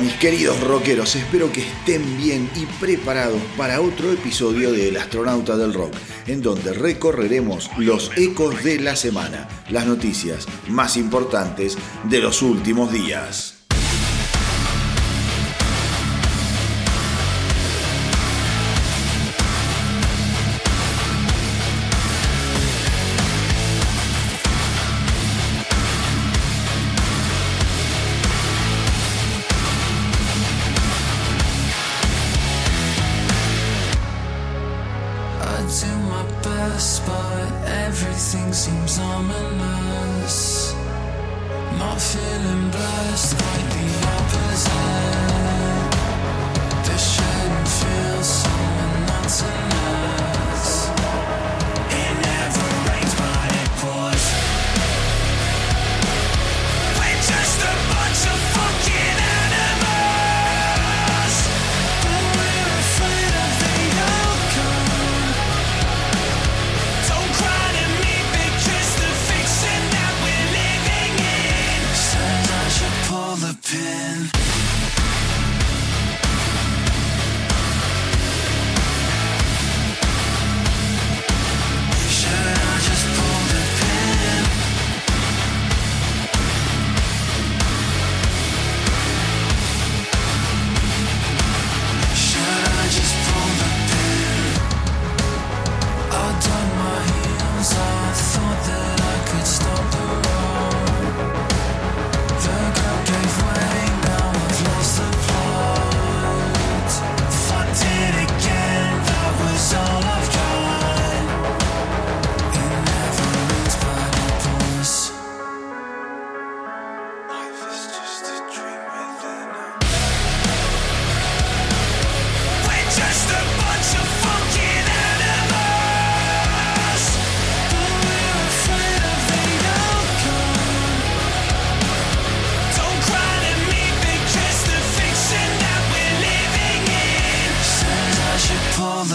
Mis queridos rockeros, espero que estén bien y preparados para otro episodio de El astronauta del rock, en donde recorreremos los ecos de la semana, las noticias más importantes de los últimos días.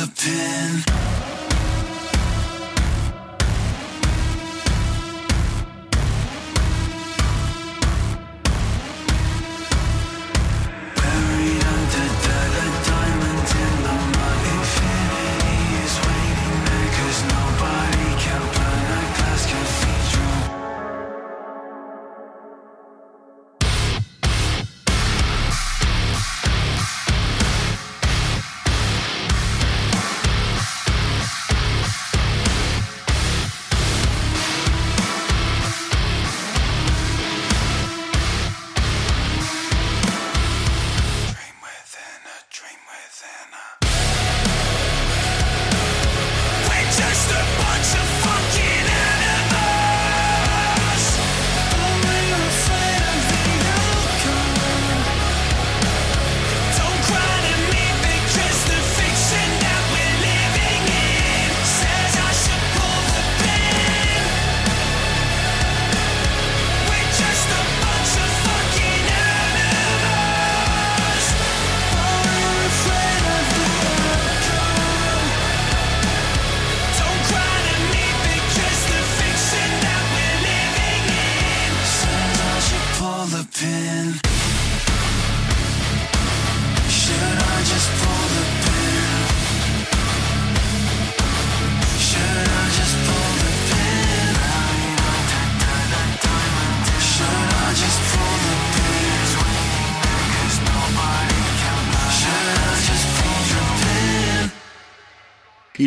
Y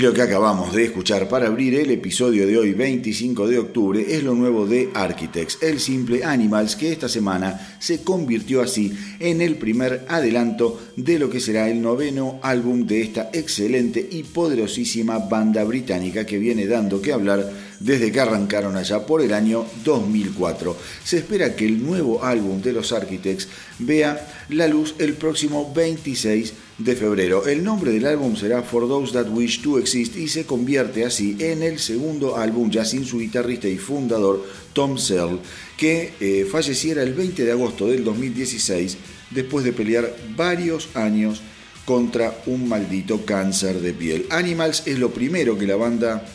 lo que acabamos de escuchar para abrir el episodio de hoy, 25 de octubre, es lo nuevo de Architects, el simple Animals, que esta semana se convirtió así en el primer adelanto de lo que será el noveno álbum de esta excelente y poderosísima banda británica que viene dando que hablar desde que arrancaron allá por el año 2004. Se espera que el nuevo álbum de los Architects vea la luz el próximo 26 de febrero. El nombre del álbum será For Those That Wish to Exist y se convierte así en el segundo álbum ya sin su guitarrista y fundador Tom Searle, que eh, falleciera el 20 de agosto del 2016 después de pelear varios años contra un maldito cáncer de piel. Animals es lo primero que la banda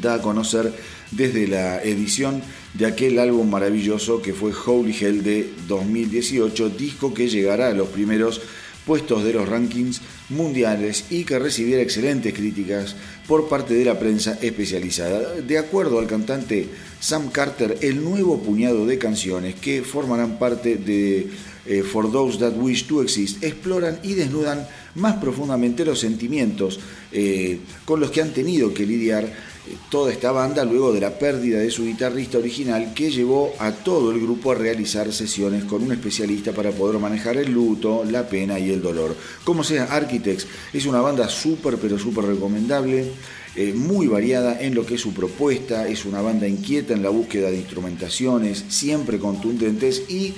da a conocer desde la edición de aquel álbum maravilloso que fue Holy Hell de 2018, disco que llegará a los primeros puestos de los rankings mundiales y que recibiera excelentes críticas por parte de la prensa especializada. De acuerdo al cantante Sam Carter, el nuevo puñado de canciones que formarán parte de eh, For Those That Wish to Exist exploran y desnudan más profundamente los sentimientos eh, con los que han tenido que lidiar toda esta banda luego de la pérdida de su guitarrista original que llevó a todo el grupo a realizar sesiones con un especialista para poder manejar el luto, la pena y el dolor. Como sea, Architects es una banda súper pero súper recomendable. Eh, muy variada en lo que es su propuesta, es una banda inquieta en la búsqueda de instrumentaciones, siempre contundentes y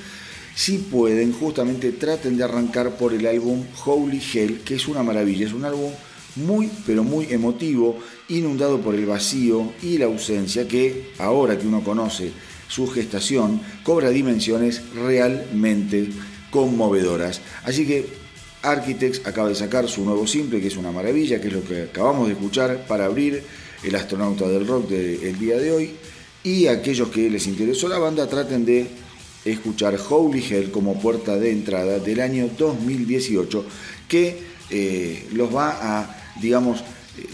si pueden, justamente traten de arrancar por el álbum Holy Hell, que es una maravilla, es un álbum muy pero muy emotivo, inundado por el vacío y la ausencia que, ahora que uno conoce su gestación, cobra dimensiones realmente conmovedoras. Así que Architects acaba de sacar su nuevo simple, que es una maravilla, que es lo que acabamos de escuchar para abrir el astronauta del rock del día de hoy. Y aquellos que les interesó la banda traten de escuchar Holy Hell como puerta de entrada del año 2018, que eh, los va a digamos,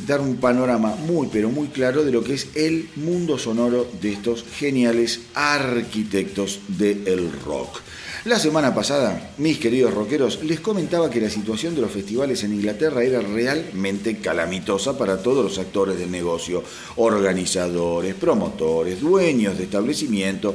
dar un panorama muy pero muy claro de lo que es el mundo sonoro de estos geniales arquitectos del rock. La semana pasada, mis queridos rockeros, les comentaba que la situación de los festivales en Inglaterra era realmente calamitosa para todos los actores del negocio, organizadores, promotores, dueños de establecimientos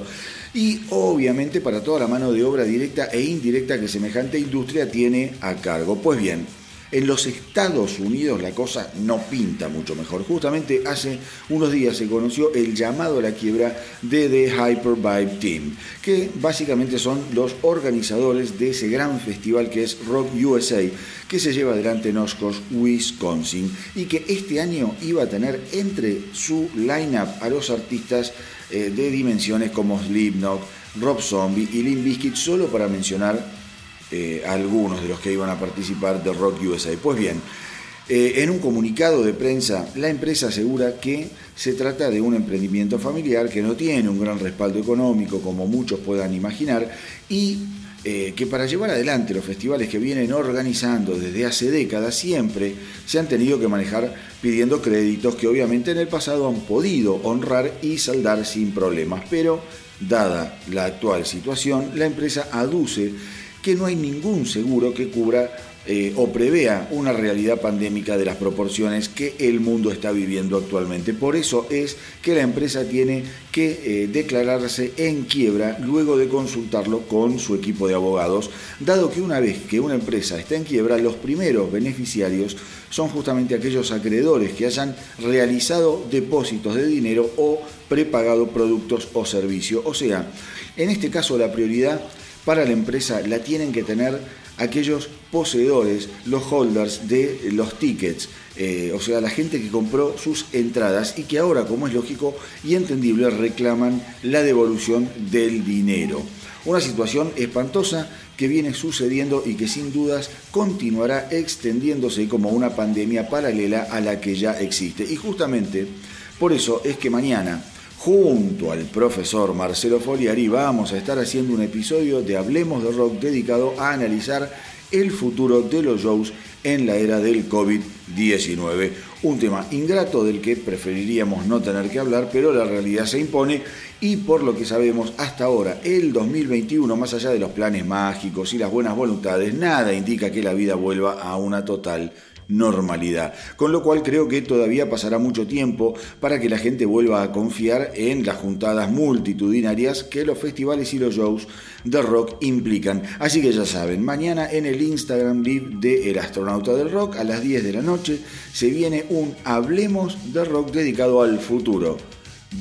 y obviamente para toda la mano de obra directa e indirecta que semejante industria tiene a cargo. Pues bien, en los Estados Unidos la cosa no pinta mucho mejor. Justamente hace unos días se conoció el llamado a la quiebra de The Hyper Vibe Team, que básicamente son los organizadores de ese gran festival que es Rock USA, que se lleva adelante en Oscos, Wisconsin, y que este año iba a tener entre su line-up a los artistas eh, de dimensiones como Slipknot, Rob Zombie y Limp Bizkit, solo para mencionar eh, algunos de los que iban a participar de Rock USA. Pues bien, eh, en un comunicado de prensa, la empresa asegura que se trata de un emprendimiento familiar que no tiene un gran respaldo económico, como muchos puedan imaginar, y eh, que para llevar adelante los festivales que vienen organizando desde hace décadas siempre se han tenido que manejar pidiendo créditos que obviamente en el pasado han podido honrar y saldar sin problemas, pero dada la actual situación, la empresa aduce que no hay ningún seguro que cubra eh, o prevea una realidad pandémica de las proporciones que el mundo está viviendo actualmente. Por eso es que la empresa tiene que eh, declararse en quiebra luego de consultarlo con su equipo de abogados, dado que una vez que una empresa está en quiebra, los primeros beneficiarios son justamente aquellos acreedores que hayan realizado depósitos de dinero o prepagado productos o servicios. O sea, en este caso la prioridad para la empresa la tienen que tener aquellos poseedores, los holders de los tickets, eh, o sea, la gente que compró sus entradas y que ahora, como es lógico y entendible, reclaman la devolución del dinero. Una situación espantosa que viene sucediendo y que sin dudas continuará extendiéndose como una pandemia paralela a la que ya existe. Y justamente por eso es que mañana Junto al profesor Marcelo Foliari vamos a estar haciendo un episodio de Hablemos de Rock dedicado a analizar el futuro de los shows en la era del COVID-19. Un tema ingrato del que preferiríamos no tener que hablar, pero la realidad se impone y por lo que sabemos hasta ahora, el 2021, más allá de los planes mágicos y las buenas voluntades, nada indica que la vida vuelva a una total normalidad. Con lo cual creo que todavía pasará mucho tiempo para que la gente vuelva a confiar en las juntadas multitudinarias que los festivales y los shows de rock implican. Así que ya saben, mañana en el Instagram Live de El Astronauta del Rock a las 10 de la noche se viene un Hablemos de Rock dedicado al futuro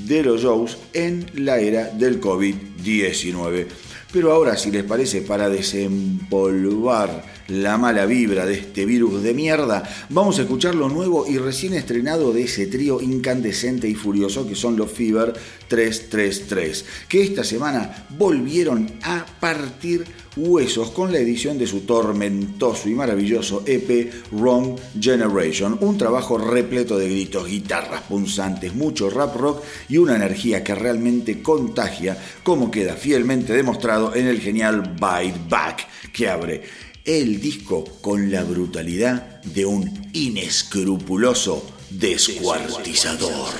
de los shows en la era del COVID-19. Pero ahora, si les parece, para desempolvar la mala vibra de este virus de mierda, vamos a escuchar lo nuevo y recién estrenado de ese trío incandescente y furioso que son los Fever 333, que esta semana volvieron a partir huesos con la edición de su tormentoso y maravilloso EP Wrong Generation, un trabajo repleto de gritos, guitarras punzantes, mucho rap rock y una energía que realmente contagia, como queda fielmente demostrado en el genial Bite Back, que abre el disco con la brutalidad de un inescrupuloso descuartizador.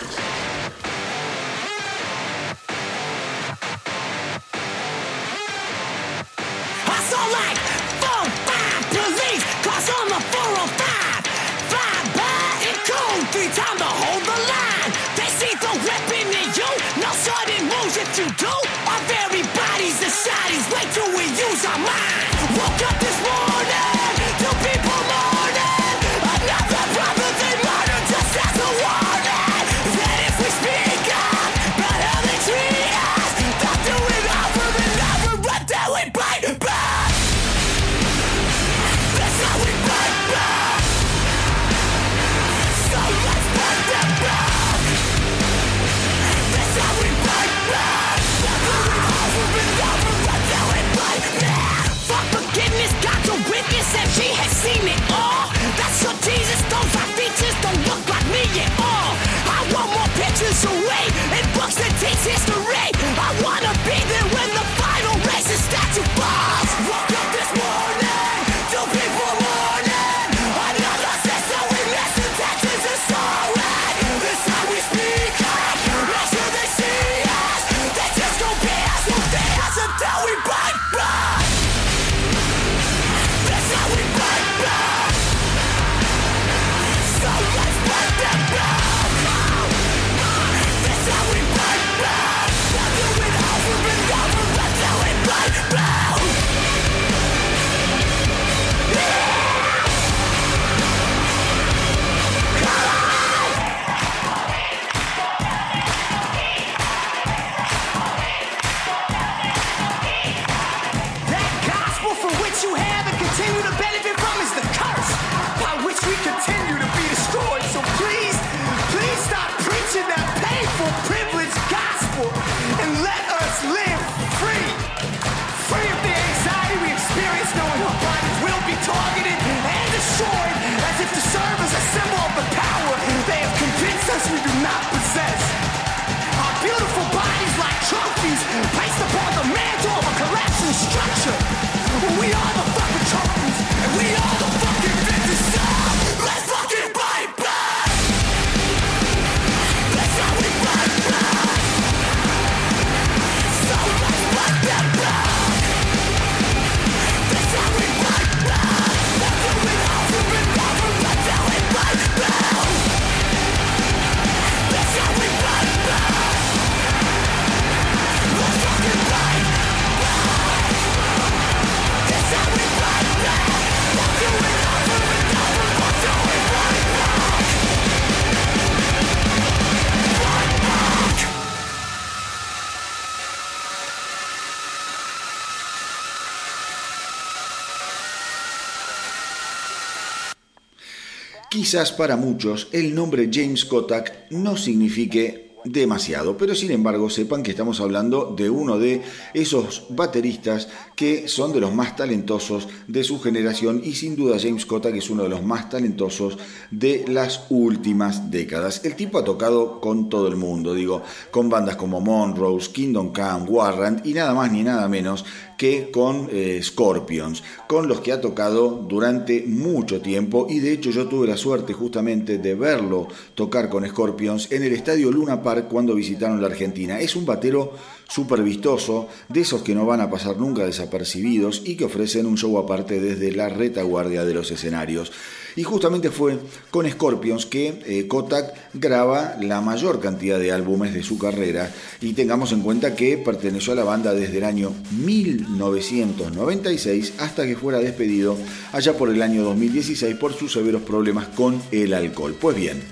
Quizás para muchos el nombre James Kotak no signifique demasiado, pero sin embargo sepan que estamos hablando de uno de esos bateristas que son de los más talentosos de su generación y sin duda James Kotak es uno de los más talentosos de las últimas décadas. El tipo ha tocado con todo el mundo, digo, con bandas como Monrose, Kingdom Come, Warrant y nada más ni nada menos que con eh, Scorpions, con los que ha tocado durante mucho tiempo y de hecho yo tuve la suerte justamente de verlo tocar con Scorpions en el estadio Luna Park cuando visitaron la Argentina. Es un batero súper vistoso, de esos que no van a pasar nunca desapercibidos y que ofrecen un show aparte desde la retaguardia de los escenarios. Y justamente fue con Scorpions que eh, Kotak graba la mayor cantidad de álbumes de su carrera y tengamos en cuenta que perteneció a la banda desde el año 1996 hasta que fuera despedido allá por el año 2016 por sus severos problemas con el alcohol. Pues bien,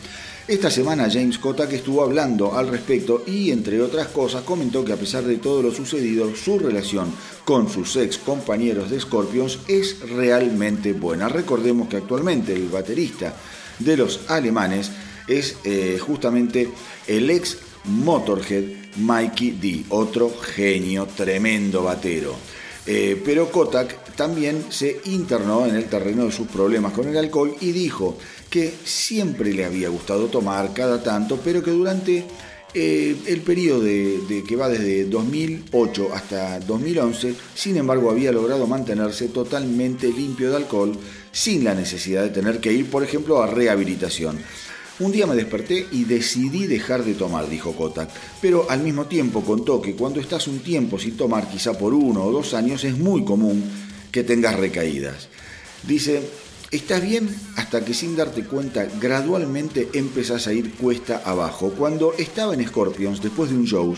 Esta semana James Kotak estuvo hablando al respecto y, entre otras cosas, comentó que a pesar de todo lo sucedido, su relación con sus ex compañeros de Scorpions es realmente buena. Recordemos que actualmente el baterista de los alemanes es eh, justamente el ex Motorhead Mikey D, otro genio, tremendo batero. Eh, pero Kotak también se internó en el terreno de sus problemas con el alcohol y dijo que siempre le había gustado tomar cada tanto, pero que durante eh, el periodo de, que va desde 2008 hasta 2011, sin embargo, había logrado mantenerse totalmente limpio de alcohol sin la necesidad de tener que ir, por ejemplo, a rehabilitación. Un día me desperté y decidí dejar de tomar, dijo Kotak, pero al mismo tiempo contó que cuando estás un tiempo sin tomar, quizá por uno o dos años, es muy común que tengas recaídas. Dice, estás bien hasta que sin darte cuenta gradualmente empezás a ir cuesta abajo. Cuando estaba en Scorpions, después de un show,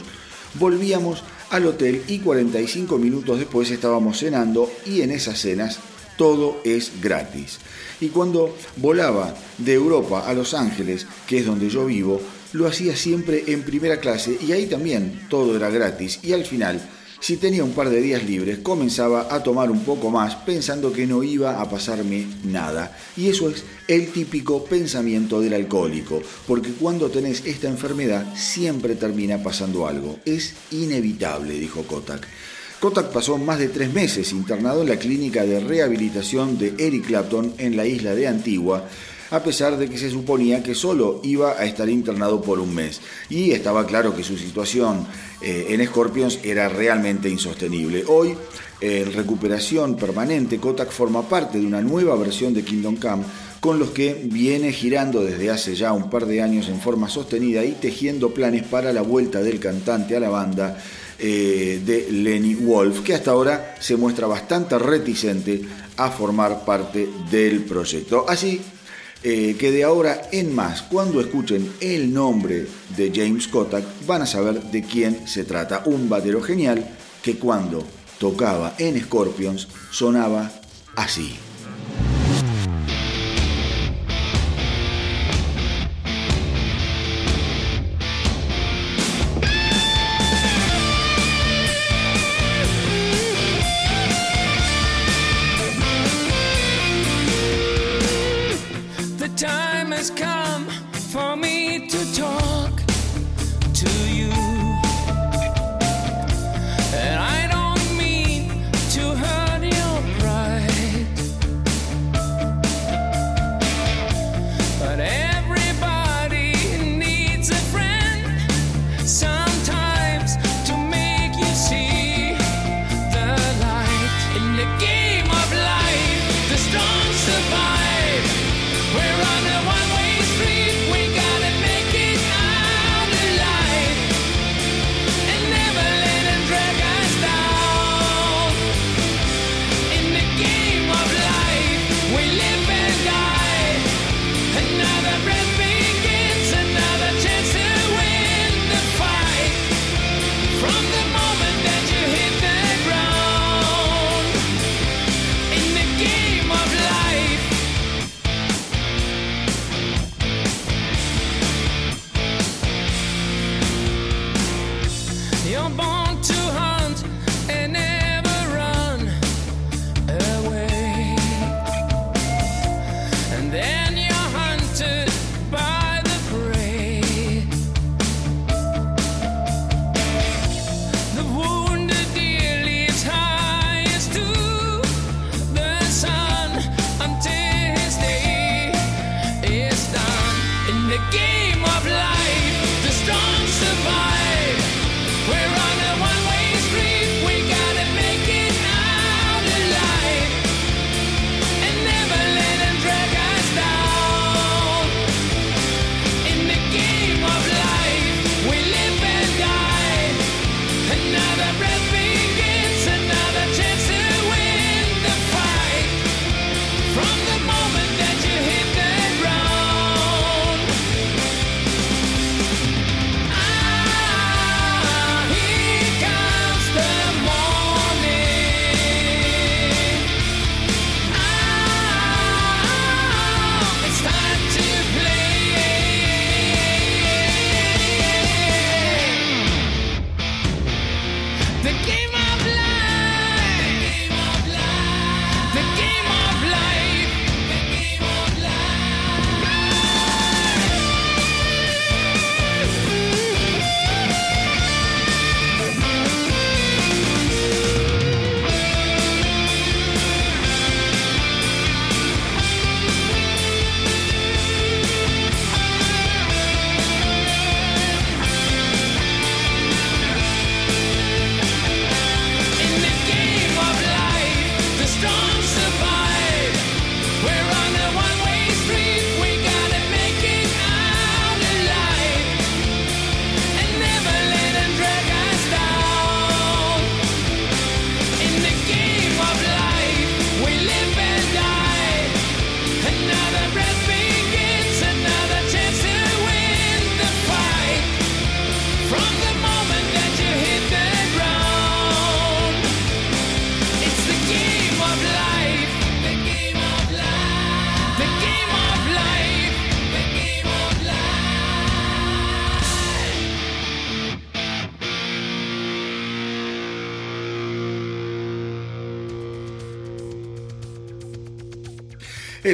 volvíamos al hotel y 45 minutos después estábamos cenando y en esas cenas todo es gratis. Y cuando volaba de Europa a Los Ángeles, que es donde yo vivo, lo hacía siempre en primera clase y ahí también todo era gratis. Y al final, si tenía un par de días libres, comenzaba a tomar un poco más pensando que no iba a pasarme nada. Y eso es el típico pensamiento del alcohólico, porque cuando tenés esta enfermedad siempre termina pasando algo. Es inevitable, dijo Kotak. Kotak pasó más de tres meses internado en la clínica de rehabilitación de Eric Clapton en la isla de Antigua, a pesar de que se suponía que solo iba a estar internado por un mes. Y estaba claro que su situación eh, en Scorpions era realmente insostenible. Hoy, en recuperación permanente, Kotak forma parte de una nueva versión de Kingdom Come con los que viene girando desde hace ya un par de años en forma sostenida y tejiendo planes para la vuelta del cantante a la banda eh, de Lenny Wolf, que hasta ahora se muestra bastante reticente a formar parte del proyecto. Así eh, que de ahora en más, cuando escuchen el nombre de James Kotak, van a saber de quién se trata. Un batero genial que cuando tocaba en Scorpions sonaba así.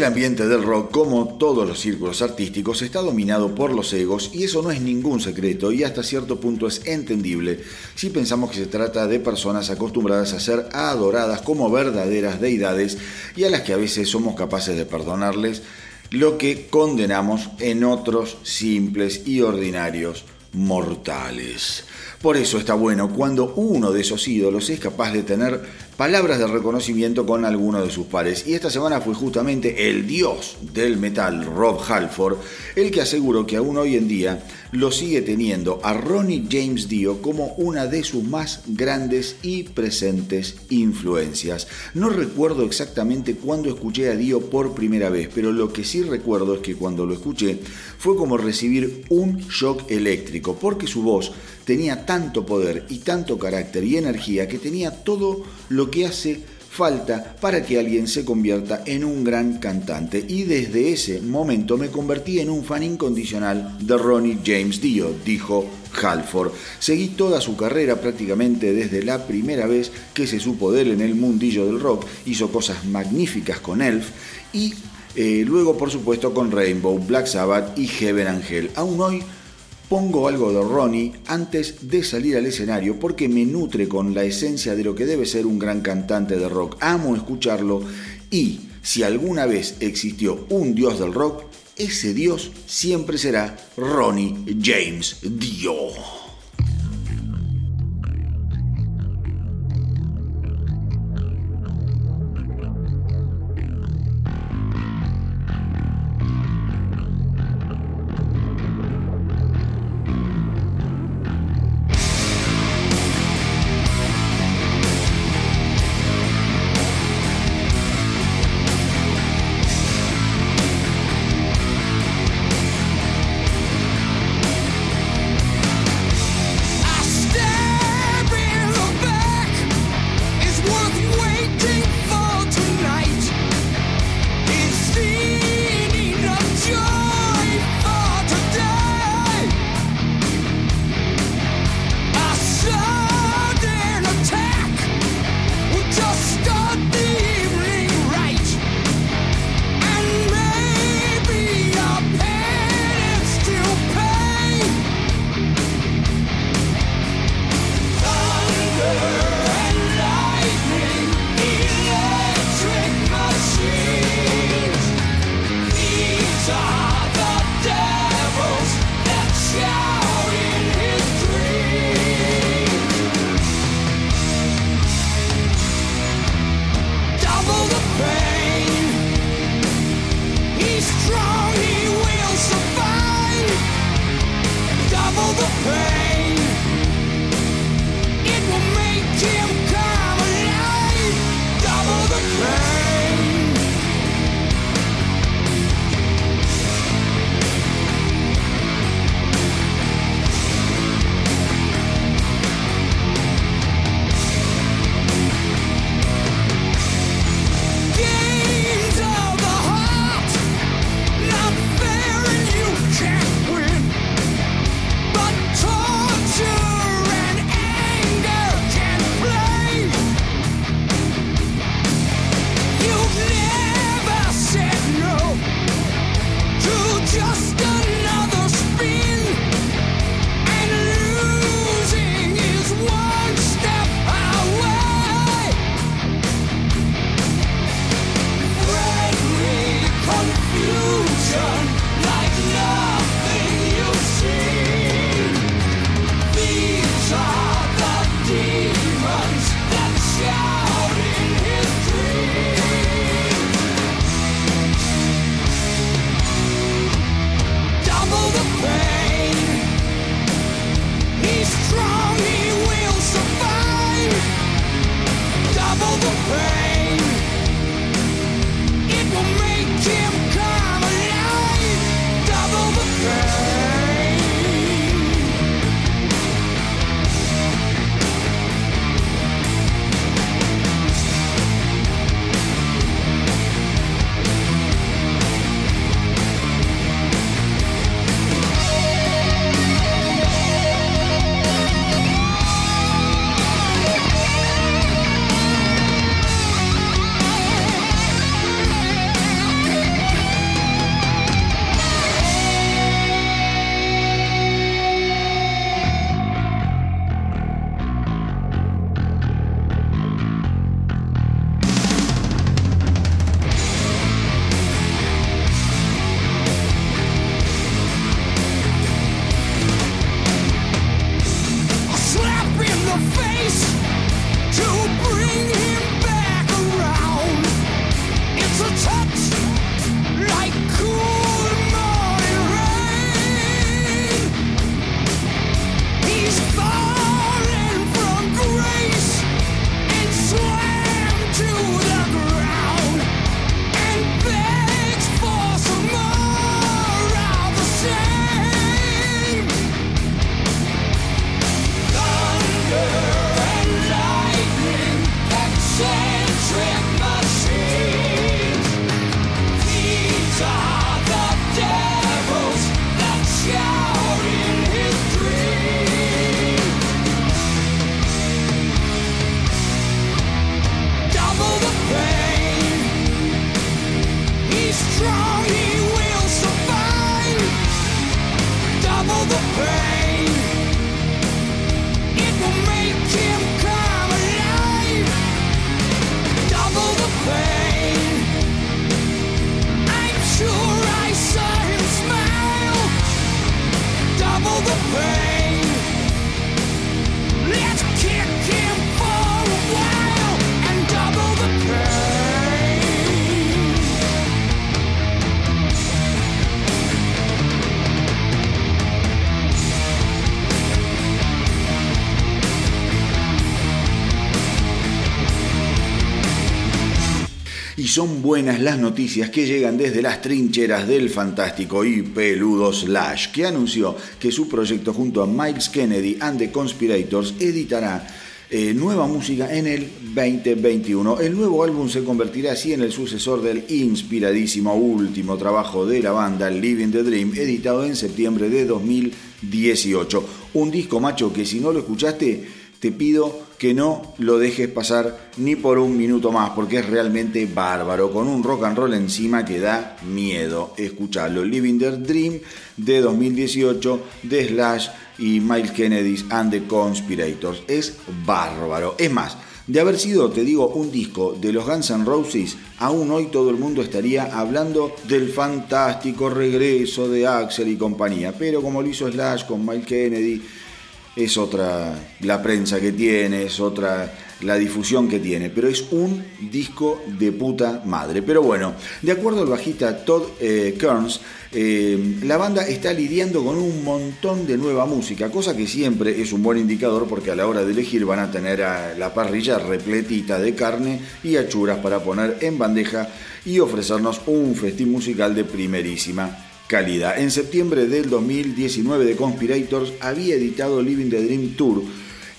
El ambiente del rock, como todos los círculos artísticos, está dominado por los egos y eso no es ningún secreto y hasta cierto punto es entendible si pensamos que se trata de personas acostumbradas a ser adoradas como verdaderas deidades y a las que a veces somos capaces de perdonarles lo que condenamos en otros simples y ordinarios mortales. Por eso está bueno cuando uno de esos ídolos es capaz de tener palabras de reconocimiento con alguno de sus pares. Y esta semana fue justamente el dios del metal, Rob Halford, el que aseguró que aún hoy en día lo sigue teniendo a Ronnie James Dio como una de sus más grandes y presentes influencias. No recuerdo exactamente cuándo escuché a Dio por primera vez, pero lo que sí recuerdo es que cuando lo escuché fue como recibir un shock eléctrico, porque su voz tenía tanto poder y tanto carácter y energía que tenía todo lo que hace falta para que alguien se convierta en un gran cantante. Y desde ese momento me convertí en un fan incondicional de Ronnie James Dio, dijo Halford. Seguí toda su carrera prácticamente desde la primera vez que se supo de él en el mundillo del rock. Hizo cosas magníficas con Elf y eh, luego por supuesto con Rainbow, Black Sabbath y Heaven Angel. Aún hoy Pongo algo de Ronnie antes de salir al escenario porque me nutre con la esencia de lo que debe ser un gran cantante de rock. Amo escucharlo y si alguna vez existió un dios del rock, ese dios siempre será Ronnie James Dio. Son buenas las noticias que llegan desde las trincheras del fantástico y peludo Slash, que anunció que su proyecto junto a Miles Kennedy and the Conspirators editará eh, nueva música en el 2021. El nuevo álbum se convertirá así en el sucesor del inspiradísimo último trabajo de la banda Living the Dream, editado en septiembre de 2018. Un disco macho que si no lo escuchaste, te pido que no lo dejes pasar ni por un minuto más, porque es realmente bárbaro, con un rock and roll encima que da miedo. Escuchalo, Living the Dream de 2018 de Slash y Miles Kennedy and the Conspirators. Es bárbaro. Es más, de haber sido, te digo, un disco de los Guns N' Roses, aún hoy todo el mundo estaría hablando del fantástico regreso de Axel y compañía. Pero como lo hizo Slash con Miles Kennedy, es otra la prensa que tiene, es otra la difusión que tiene, pero es un disco de puta madre. Pero bueno, de acuerdo al bajista Todd eh, Kearns, eh, la banda está lidiando con un montón de nueva música, cosa que siempre es un buen indicador porque a la hora de elegir van a tener a la parrilla repletita de carne y achuras para poner en bandeja y ofrecernos un festín musical de primerísima calidad. En septiembre del 2019 The Conspirators había editado Living the Dream Tour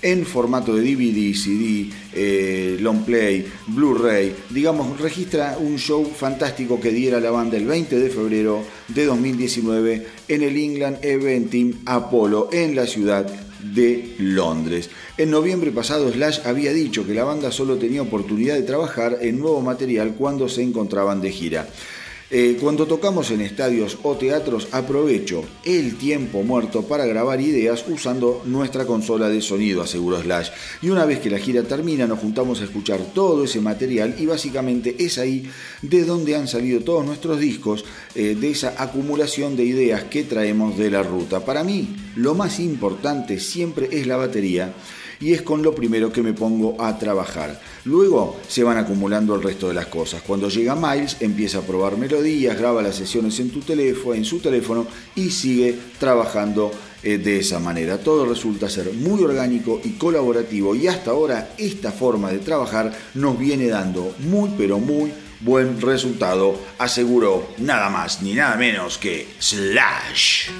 en formato de DVD, CD, eh, play, Blu-ray, digamos, registra un show fantástico que diera la banda el 20 de febrero de 2019 en el England Eventing Apollo en la ciudad de Londres. En noviembre pasado Slash había dicho que la banda solo tenía oportunidad de trabajar en nuevo material cuando se encontraban de gira. Eh, cuando tocamos en estadios o teatros aprovecho el tiempo muerto para grabar ideas usando nuestra consola de sonido, aseguró Slash. Y una vez que la gira termina nos juntamos a escuchar todo ese material y básicamente es ahí de donde han salido todos nuestros discos, eh, de esa acumulación de ideas que traemos de la ruta. Para mí lo más importante siempre es la batería y es con lo primero que me pongo a trabajar. Luego se van acumulando el resto de las cosas. Cuando llega Miles empieza a probar melodías, graba las sesiones en tu teléfono, en su teléfono y sigue trabajando eh, de esa manera. Todo resulta ser muy orgánico y colaborativo y hasta ahora esta forma de trabajar nos viene dando muy pero muy buen resultado, aseguró nada más ni nada menos que Slash.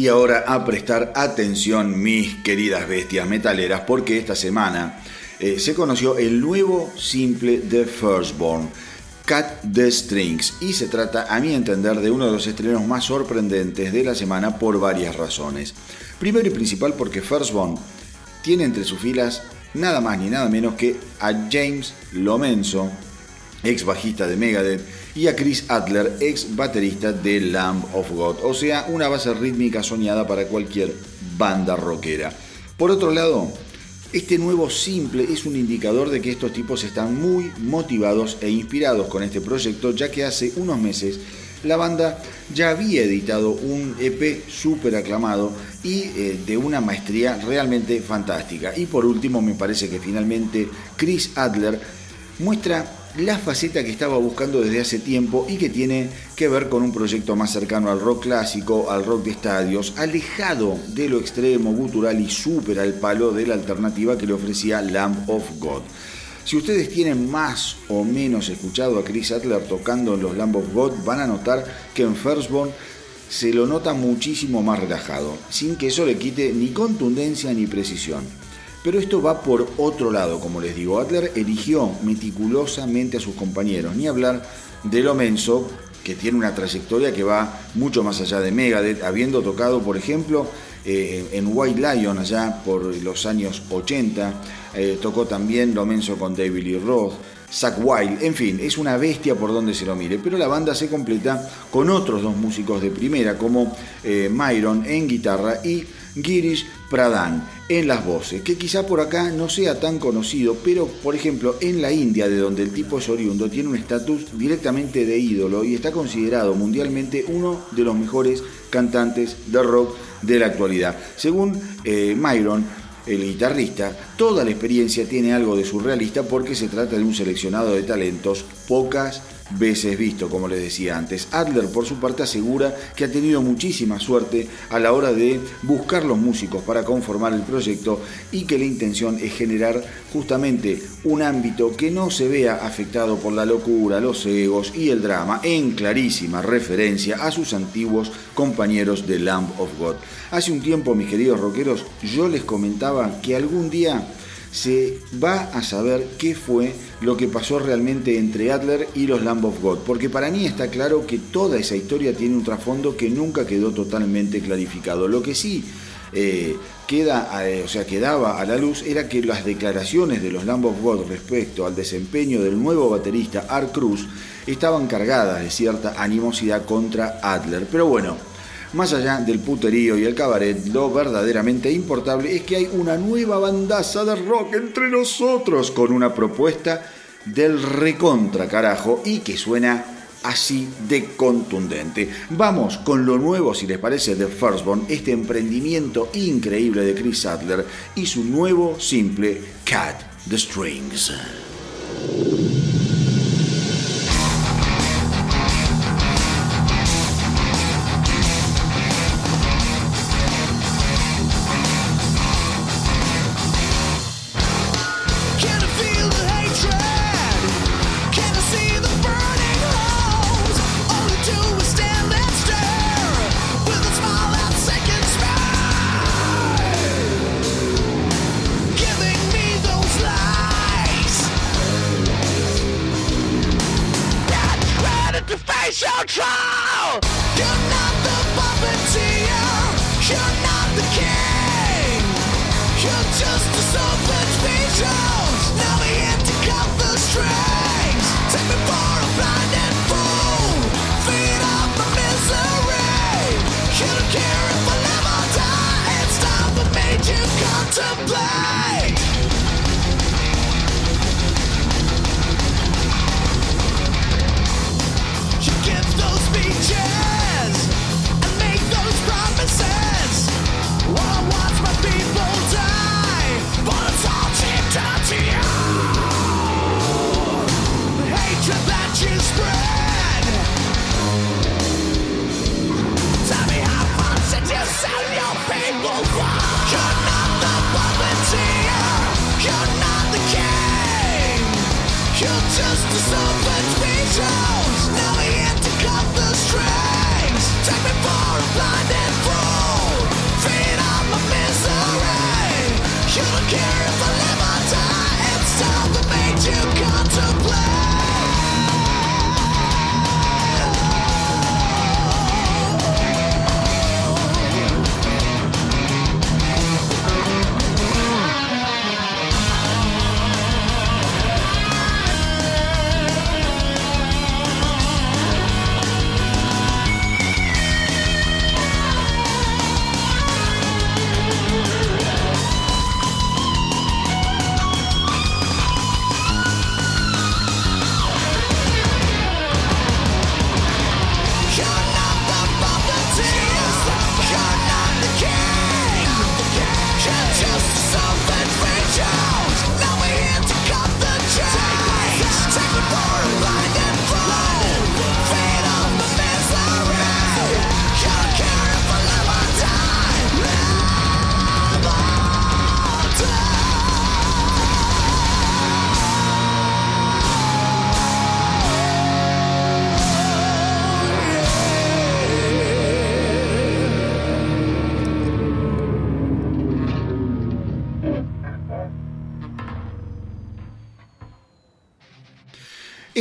Y ahora a prestar atención mis queridas bestias metaleras porque esta semana eh, se conoció el nuevo simple de Firstborn, Cut the Strings, y se trata a mi entender de uno de los estrenos más sorprendentes de la semana por varias razones. Primero y principal porque Firstborn tiene entre sus filas nada más ni nada menos que a James Lomenzo, ex bajista de Megadeth, y a Chris Adler, ex baterista de Lamb of God, o sea, una base rítmica soñada para cualquier banda rockera. Por otro lado, este nuevo simple es un indicador de que estos tipos están muy motivados e inspirados con este proyecto, ya que hace unos meses la banda ya había editado un EP súper aclamado y eh, de una maestría realmente fantástica. Y por último, me parece que finalmente Chris Adler muestra la faceta que estaba buscando desde hace tiempo y que tiene que ver con un proyecto más cercano al rock clásico, al rock de estadios, alejado de lo extremo, gutural y súper al palo de la alternativa que le ofrecía Lamb of God. Si ustedes tienen más o menos escuchado a Chris Adler tocando en los Lamb of God, van a notar que en Firstborn se lo nota muchísimo más relajado, sin que eso le quite ni contundencia ni precisión. Pero esto va por otro lado, como les digo. Adler eligió meticulosamente a sus compañeros, ni hablar de Lomenzo, que tiene una trayectoria que va mucho más allá de Megadeth, habiendo tocado, por ejemplo, eh, en White Lion allá por los años 80, eh, tocó también Lomenzo con David Lee Roth, Zack Wild, en fin, es una bestia por donde se lo mire, pero la banda se completa con otros dos músicos de primera, como eh, Myron en guitarra y Girish Pradhan en las voces, que quizá por acá no sea tan conocido, pero por ejemplo en la India, de donde el tipo es oriundo, tiene un estatus directamente de ídolo y está considerado mundialmente uno de los mejores cantantes de rock de la actualidad. Según eh, Myron, el guitarrista, toda la experiencia tiene algo de surrealista porque se trata de un seleccionado de talentos, pocas veces visto, como les decía antes. Adler, por su parte, asegura que ha tenido muchísima suerte a la hora de buscar los músicos para conformar el proyecto y que la intención es generar justamente un ámbito que no se vea afectado por la locura, los egos y el drama, en clarísima referencia a sus antiguos compañeros de Lamb of God. Hace un tiempo, mis queridos rockeros, yo les comentaba que algún día se va a saber qué fue lo que pasó realmente entre Adler y los Lamb of God, porque para mí está claro que toda esa historia tiene un trasfondo que nunca quedó totalmente clarificado. Lo que sí eh, queda, eh, o sea, quedaba a la luz era que las declaraciones de los Lamb of God respecto al desempeño del nuevo baterista Art Cruz estaban cargadas de cierta animosidad contra Adler. Pero bueno, más allá del puterío y el cabaret, lo verdaderamente importable es que hay una nueva bandaza de rock entre nosotros con una propuesta del recontra carajo y que suena así de contundente. Vamos con lo nuevo, si les parece, de Firstborn, este emprendimiento increíble de Chris Adler y su nuevo simple Cat the Strings.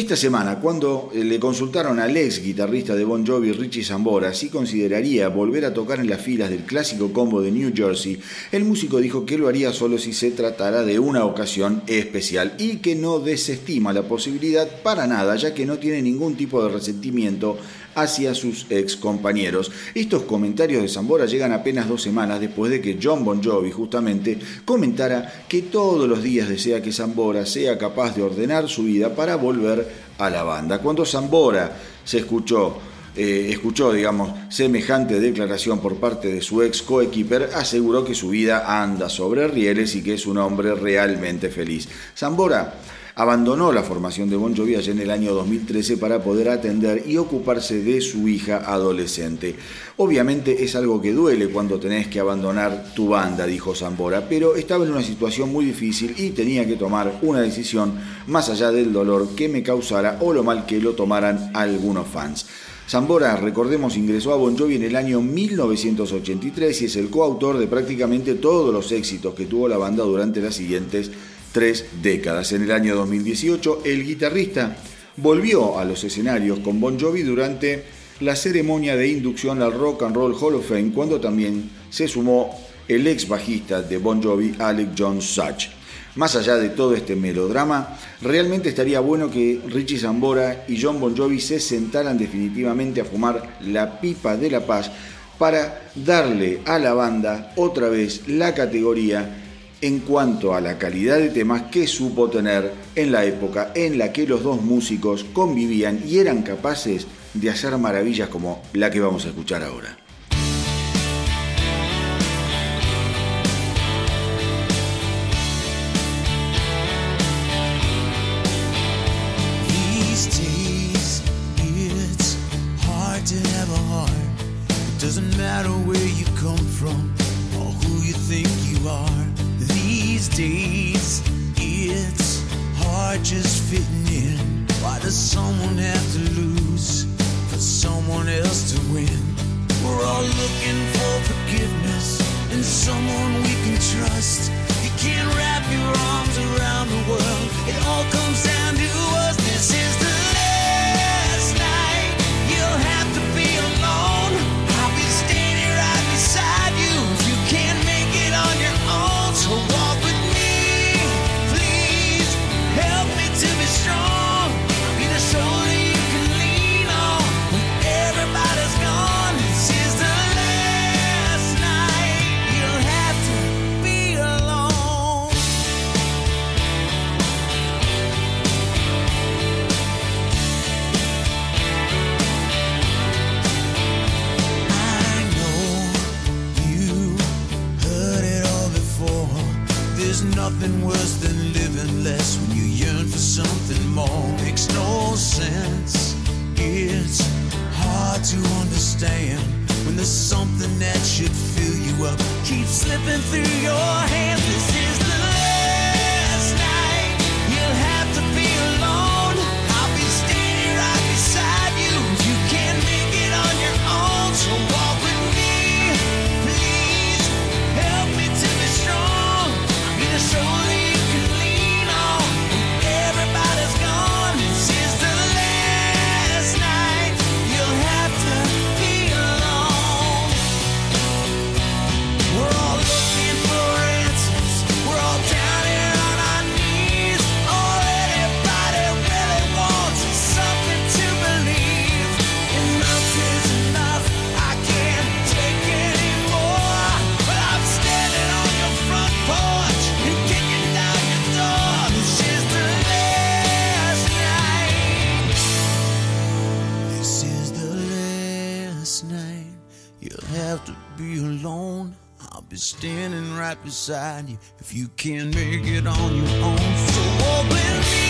Esta semana, cuando eh, le consultaron al ex guitarrista de Bon Jovi, Richie Zambora, si consideraría volver a tocar en las filas del clásico combo de New Jersey, el músico dijo que lo haría solo si se tratara de una ocasión especial y que no desestima la posibilidad para nada, ya que no tiene ningún tipo de resentimiento hacia sus ex compañeros. Estos comentarios de Zambora llegan apenas dos semanas después de que John Bon Jovi justamente comentara que todos los días desea que Zambora sea capaz de ordenar su vida para volver a la banda. Cuando Zambora se escuchó eh, escuchó, digamos, semejante declaración por parte de su ex coequiper, aseguró que su vida anda sobre rieles y que es un hombre realmente feliz. Zambora abandonó la formación de Bon Jovi allá en el año 2013 para poder atender y ocuparse de su hija adolescente. Obviamente es algo que duele cuando tenés que abandonar tu banda, dijo Zambora, pero estaba en una situación muy difícil y tenía que tomar una decisión más allá del dolor que me causara o lo mal que lo tomaran algunos fans. Zambora, recordemos, ingresó a Bon Jovi en el año 1983 y es el coautor de prácticamente todos los éxitos que tuvo la banda durante las siguientes tres décadas. En el año 2018, el guitarrista volvió a los escenarios con Bon Jovi durante la ceremonia de inducción al Rock and Roll Hall of Fame, cuando también se sumó el ex bajista de Bon Jovi, Alec John Such. Más allá de todo este melodrama, realmente estaría bueno que Richie Zambora y John Bon Jovi se sentaran definitivamente a fumar la pipa de la paz para darle a la banda otra vez la categoría en cuanto a la calidad de temas que supo tener en la época en la que los dos músicos convivían y eran capaces de hacer maravillas como la que vamos a escuchar ahora. Just fitting in. Why does someone have to lose for someone else to win? We're all looking for forgiveness and someone we can trust. You can't wrap your arms around the world. It all comes down to nothing worse than living less when you yearn for something more. Makes no sense. It's hard to understand when there's something that should fill you up. Keep slipping through your hands. Beside you if you can't make it on your own. So walk with me,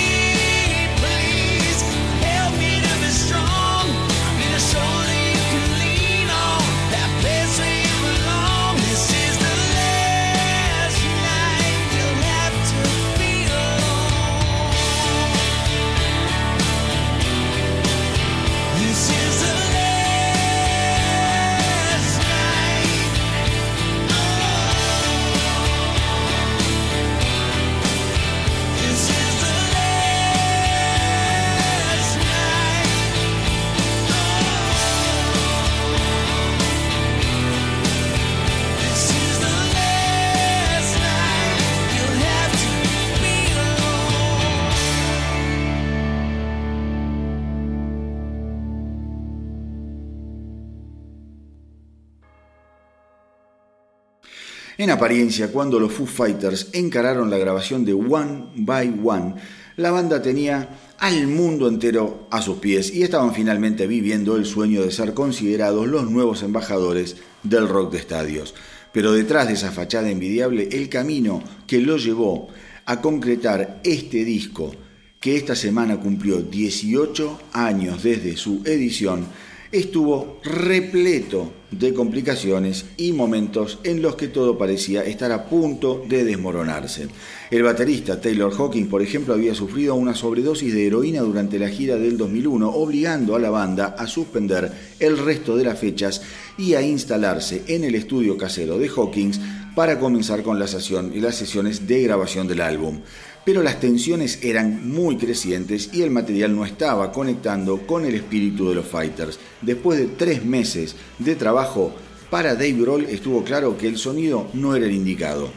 En apariencia, cuando los Foo Fighters encararon la grabación de One by One, la banda tenía al mundo entero a sus pies y estaban finalmente viviendo el sueño de ser considerados los nuevos embajadores del rock de estadios. Pero detrás de esa fachada envidiable, el camino que lo llevó a concretar este disco, que esta semana cumplió 18 años desde su edición, estuvo repleto de complicaciones y momentos en los que todo parecía estar a punto de desmoronarse. El baterista Taylor Hawkins, por ejemplo, había sufrido una sobredosis de heroína durante la gira del 2001, obligando a la banda a suspender el resto de las fechas y a instalarse en el estudio casero de Hawkins para comenzar con las sesiones de grabación del álbum pero las tensiones eran muy crecientes y el material no estaba conectando con el espíritu de los Fighters. Después de tres meses de trabajo, para Dave Grohl estuvo claro que el sonido no era el indicado.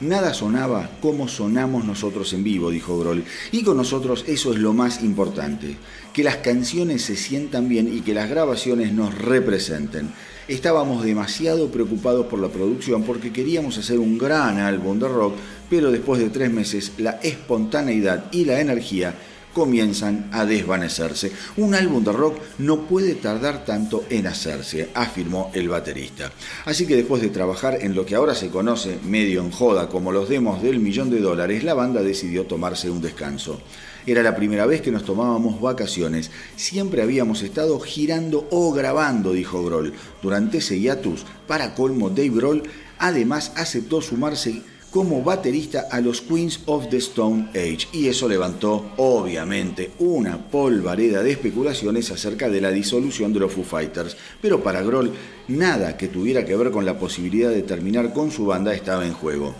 Nada sonaba como sonamos nosotros en vivo, dijo Grohl, y con nosotros eso es lo más importante, que las canciones se sientan bien y que las grabaciones nos representen. Estábamos demasiado preocupados por la producción porque queríamos hacer un gran álbum de rock, pero después de tres meses la espontaneidad y la energía comienzan a desvanecerse. Un álbum de rock no puede tardar tanto en hacerse, afirmó el baterista. Así que después de trabajar en lo que ahora se conoce medio en joda como los demos del millón de dólares, la banda decidió tomarse un descanso. Era la primera vez que nos tomábamos vacaciones. Siempre habíamos estado girando o grabando, dijo Grohl. Durante ese hiatus, para colmo, Dave Grohl además aceptó sumarse como baterista a los Queens of the Stone Age y eso levantó obviamente una polvareda de especulaciones acerca de la disolución de los Foo Fighters, pero para Grohl nada que tuviera que ver con la posibilidad de terminar con su banda estaba en juego.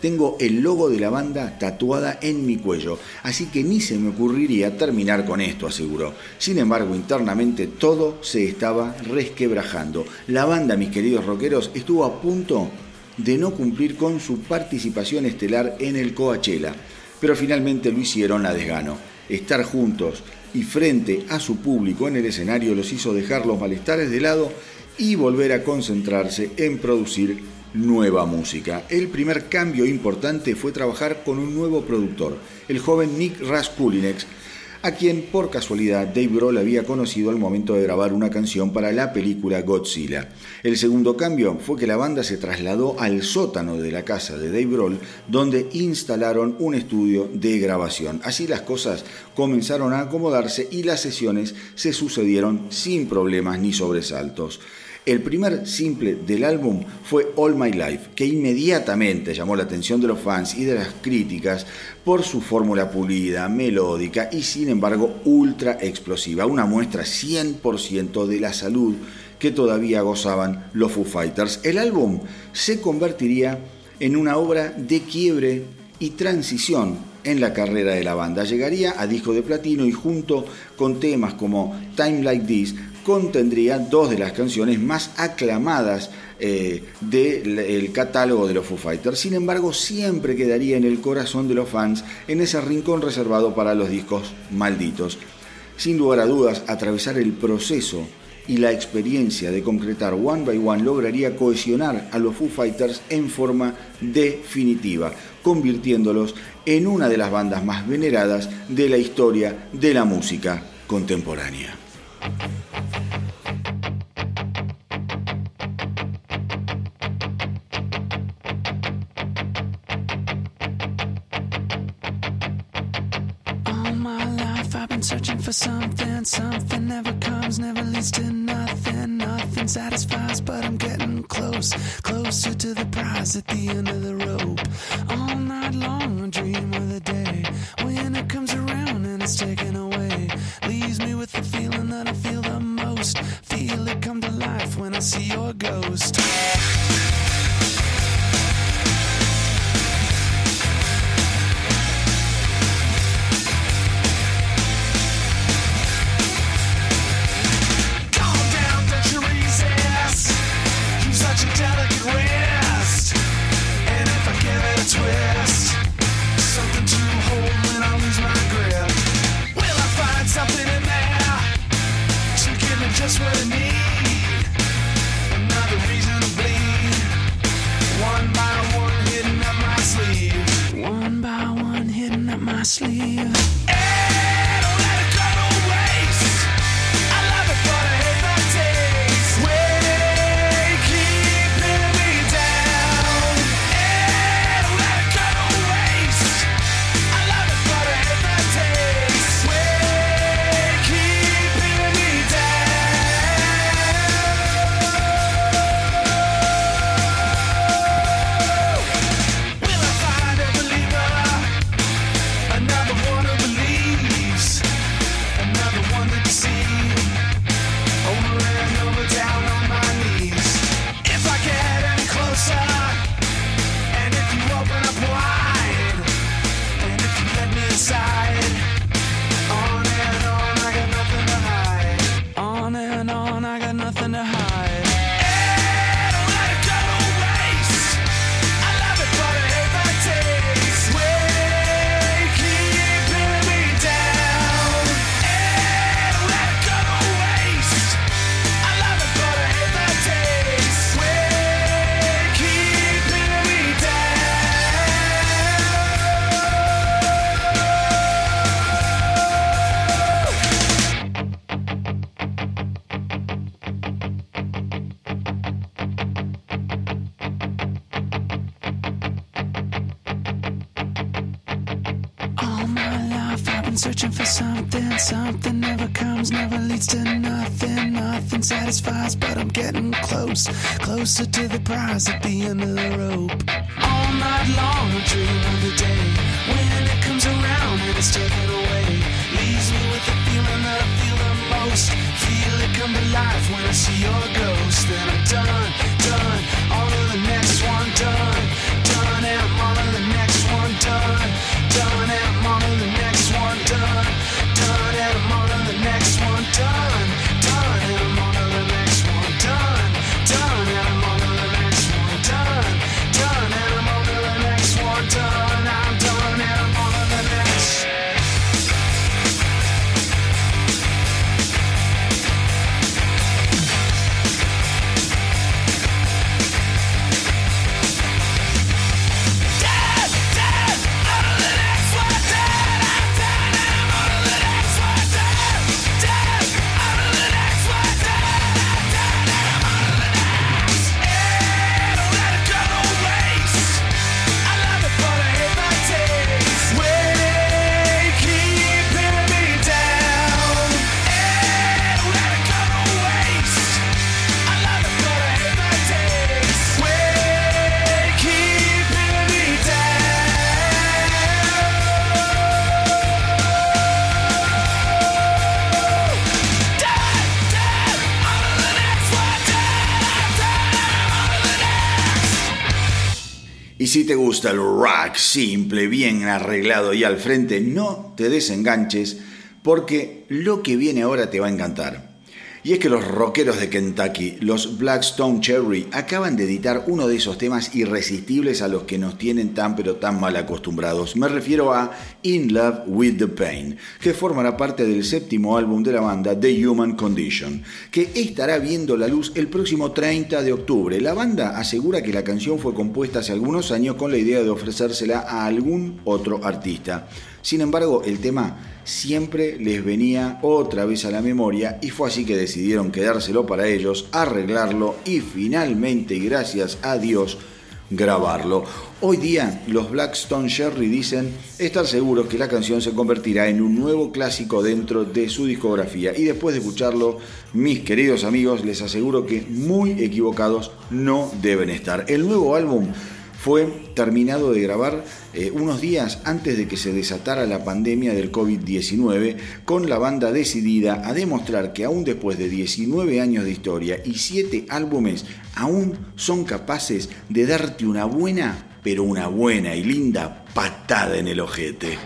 Tengo el logo de la banda tatuada en mi cuello, así que ni se me ocurriría terminar con esto, aseguró. Sin embargo, internamente todo se estaba resquebrajando. La banda, mis queridos rockeros, estuvo a punto de no cumplir con su participación estelar en el Coachella, pero finalmente lo hicieron a desgano. Estar juntos y frente a su público en el escenario los hizo dejar los malestares de lado y volver a concentrarse en producir nueva música. El primer cambio importante fue trabajar con un nuevo productor, el joven Nick Raskulinex, a quien por casualidad Dave Grohl había conocido al momento de grabar una canción para la película Godzilla. El segundo cambio fue que la banda se trasladó al sótano de la casa de Dave Grohl, donde instalaron un estudio de grabación. Así las cosas comenzaron a acomodarse y las sesiones se sucedieron sin problemas ni sobresaltos. El primer simple del álbum fue All My Life, que inmediatamente llamó la atención de los fans y de las críticas por su fórmula pulida, melódica y sin embargo ultra explosiva, una muestra 100% de la salud que todavía gozaban los Foo Fighters. El álbum se convertiría en una obra de quiebre y transición en la carrera de la banda. Llegaría a disco de platino y junto con temas como Time Like This contendría dos de las canciones más aclamadas eh, del catálogo de los Foo Fighters. Sin embargo, siempre quedaría en el corazón de los fans en ese rincón reservado para los discos malditos. Sin lugar a dudas, atravesar el proceso y la experiencia de concretar One by One lograría cohesionar a los Foo Fighters en forma definitiva, convirtiéndolos en una de las bandas más veneradas de la historia de la música contemporánea. Searching for something. Something never comes, never leads to nothing. Nothing satisfies, but I'm getting close. Closer to the prize at the end of the rope. All night long life when I see your ghost. Then I'm done, done. On to the next one, done. Si te gusta el rock simple, bien arreglado y al frente, no te desenganches porque lo que viene ahora te va a encantar. Y es que los rockeros de Kentucky, los Blackstone Cherry, acaban de editar uno de esos temas irresistibles a los que nos tienen tan pero tan mal acostumbrados. Me refiero a In Love with the Pain, que formará parte del séptimo álbum de la banda The Human Condition, que estará viendo la luz el próximo 30 de octubre. La banda asegura que la canción fue compuesta hace algunos años con la idea de ofrecérsela a algún otro artista. Sin embargo, el tema siempre les venía otra vez a la memoria y fue así que decidieron quedárselo para ellos, arreglarlo y finalmente, gracias a Dios, grabarlo. Hoy día los Blackstone Sherry dicen estar seguros que la canción se convertirá en un nuevo clásico dentro de su discografía y después de escucharlo, mis queridos amigos, les aseguro que muy equivocados no deben estar. El nuevo álbum fue terminado de grabar eh, unos días antes de que se desatara la pandemia del COVID-19, con la banda decidida a demostrar que aún después de 19 años de historia y 7 álbumes, aún son capaces de darte una buena, pero una buena y linda patada en el ojete.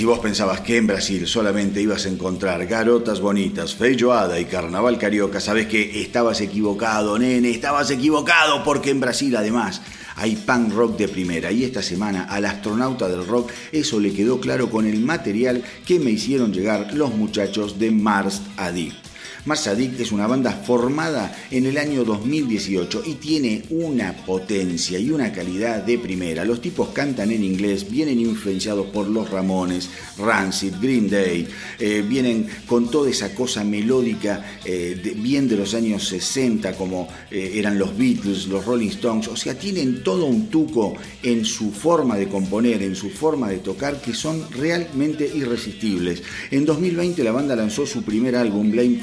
Si vos pensabas que en Brasil solamente ibas a encontrar garotas bonitas, feijoada y carnaval carioca, sabes que estabas equivocado, nene, estabas equivocado, porque en Brasil además hay punk rock de primera. Y esta semana al astronauta del rock eso le quedó claro con el material que me hicieron llegar los muchachos de Mars Addict. Marsadik es una banda formada en el año 2018 y tiene una potencia y una calidad de primera. Los tipos cantan en inglés, vienen influenciados por los Ramones, Rancid, Green Day, eh, vienen con toda esa cosa melódica eh, de, bien de los años 60 como eh, eran los Beatles, los Rolling Stones, o sea, tienen todo un tuco en su forma de componer, en su forma de tocar que son realmente irresistibles. En 2020 la banda lanzó su primer álbum, Blame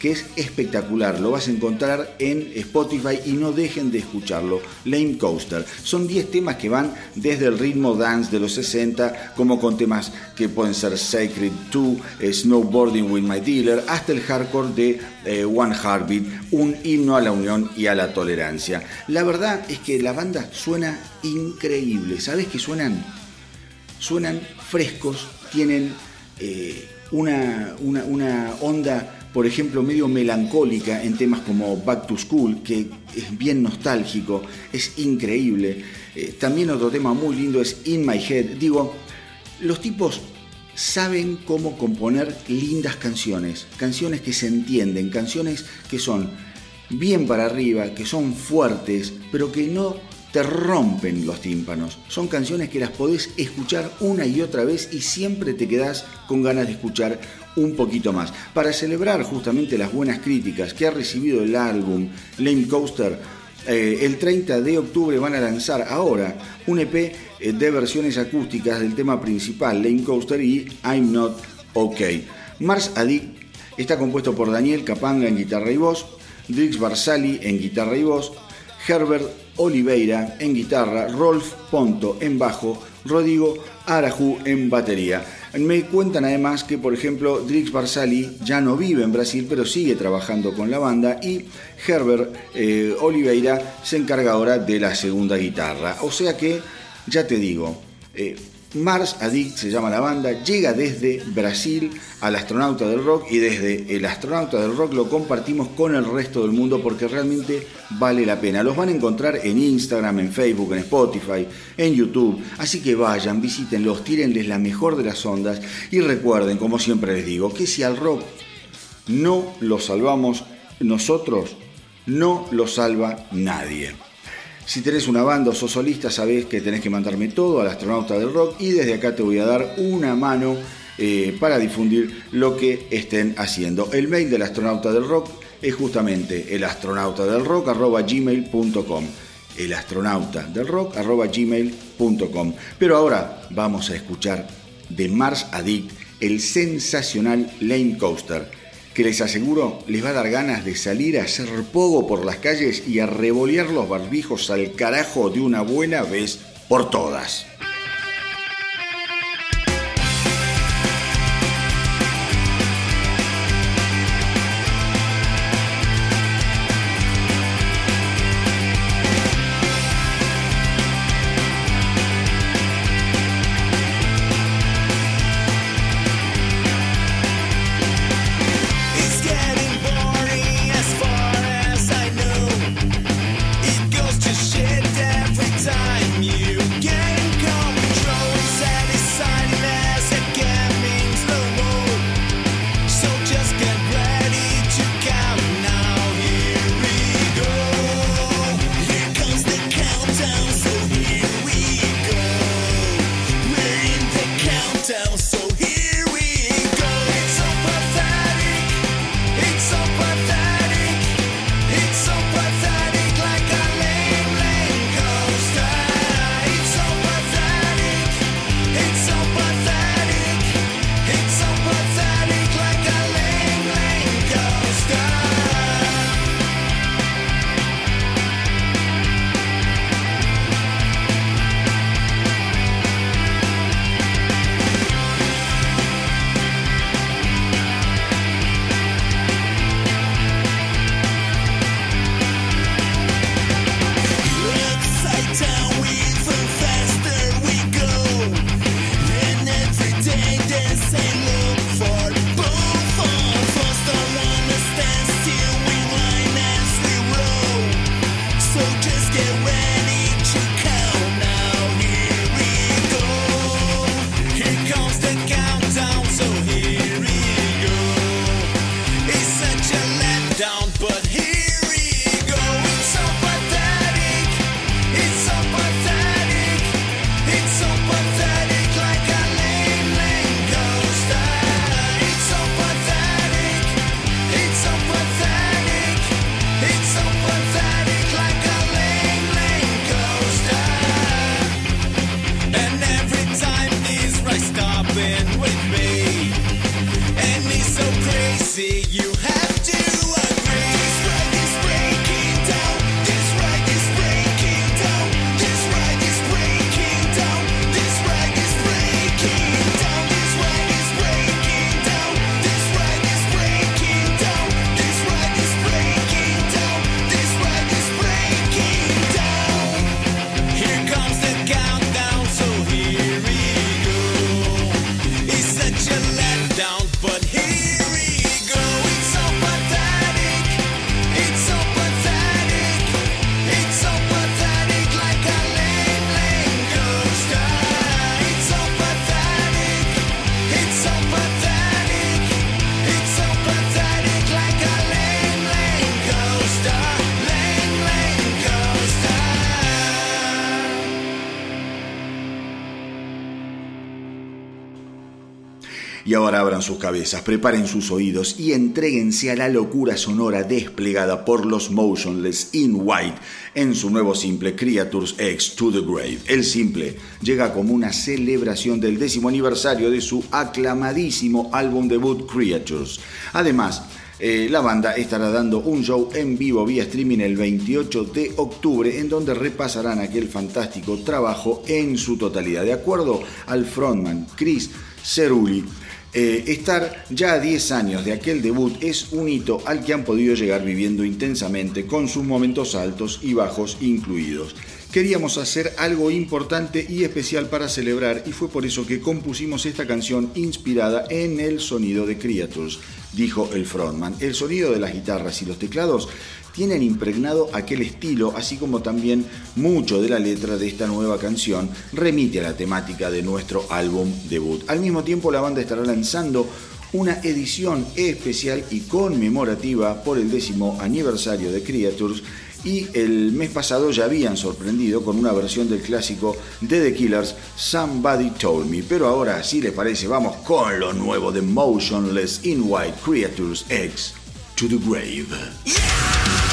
Que es espectacular. Lo vas a encontrar en Spotify y no dejen de escucharlo. Lame Coaster. Son 10 temas que van desde el ritmo dance de los 60, como con temas que pueden ser Sacred 2, Snowboarding with My Dealer, hasta el hardcore de eh, One Heartbeat, un himno a la unión y a la tolerancia. La verdad es que la banda suena increíble. ¿Sabes que suenan? Suenan frescos, tienen eh, una, una, una onda por ejemplo, medio melancólica en temas como Back to School, que es bien nostálgico, es increíble. Eh, también otro tema muy lindo es In My Head. Digo, los tipos saben cómo componer lindas canciones, canciones que se entienden, canciones que son bien para arriba, que son fuertes, pero que no te rompen los tímpanos. Son canciones que las podés escuchar una y otra vez y siempre te quedás con ganas de escuchar un poquito más. Para celebrar justamente las buenas críticas que ha recibido el álbum Lame Coaster, eh, el 30 de octubre van a lanzar ahora un EP eh, de versiones acústicas del tema principal, Lame Coaster y I'm Not OK. Mars Addict está compuesto por Daniel Capanga en guitarra y voz, Drix Barsali en guitarra y voz, Herbert Oliveira en guitarra, Rolf Ponto en bajo, Rodrigo Arajú en batería. Me cuentan además que, por ejemplo, Drix Barsali ya no vive en Brasil, pero sigue trabajando con la banda y Herbert eh, Oliveira se encarga ahora de la segunda guitarra. O sea que, ya te digo, eh, Mars Addict se llama la banda, llega desde Brasil al astronauta del rock y desde el astronauta del rock lo compartimos con el resto del mundo porque realmente vale la pena. Los van a encontrar en Instagram, en Facebook, en Spotify, en YouTube. Así que vayan, visítenlos, tírenles la mejor de las ondas y recuerden, como siempre les digo, que si al rock no lo salvamos nosotros, no lo salva nadie. Si tenés una banda o sos solista, sabés que tenés que mandarme todo al astronauta del rock y desde acá te voy a dar una mano eh, para difundir lo que estén haciendo. El mail del astronauta del rock es justamente el astronauta del. El astronauta. Pero ahora vamos a escuchar de Mars Addict el sensacional Lane Coaster que les aseguro les va a dar ganas de salir a hacer pogo por las calles y a revolear los barbijos al carajo de una buena vez por todas. Sus cabezas, preparen sus oídos y entréguense a la locura sonora desplegada por los Motionless in White en su nuevo simple Creatures X to the Grave. El simple llega como una celebración del décimo aniversario de su aclamadísimo álbum debut Creatures. Además, eh, la banda estará dando un show en vivo vía streaming el 28 de octubre en donde repasarán aquel fantástico trabajo en su totalidad. De acuerdo al frontman Chris Cerulli, eh, estar ya a 10 años de aquel debut es un hito al que han podido llegar viviendo intensamente con sus momentos altos y bajos incluidos. Queríamos hacer algo importante y especial para celebrar y fue por eso que compusimos esta canción inspirada en el sonido de Creatures, dijo el frontman. El sonido de las guitarras y los teclados tienen impregnado aquel estilo, así como también mucho de la letra de esta nueva canción remite a la temática de nuestro álbum debut. Al mismo tiempo la banda estará lanzando una edición especial y conmemorativa por el décimo aniversario de Creatures y el mes pasado ya habían sorprendido con una versión del clásico de The Killers, Somebody Told Me. Pero ahora, si les parece, vamos con lo nuevo de Motionless in White Creatures X to the Grave. We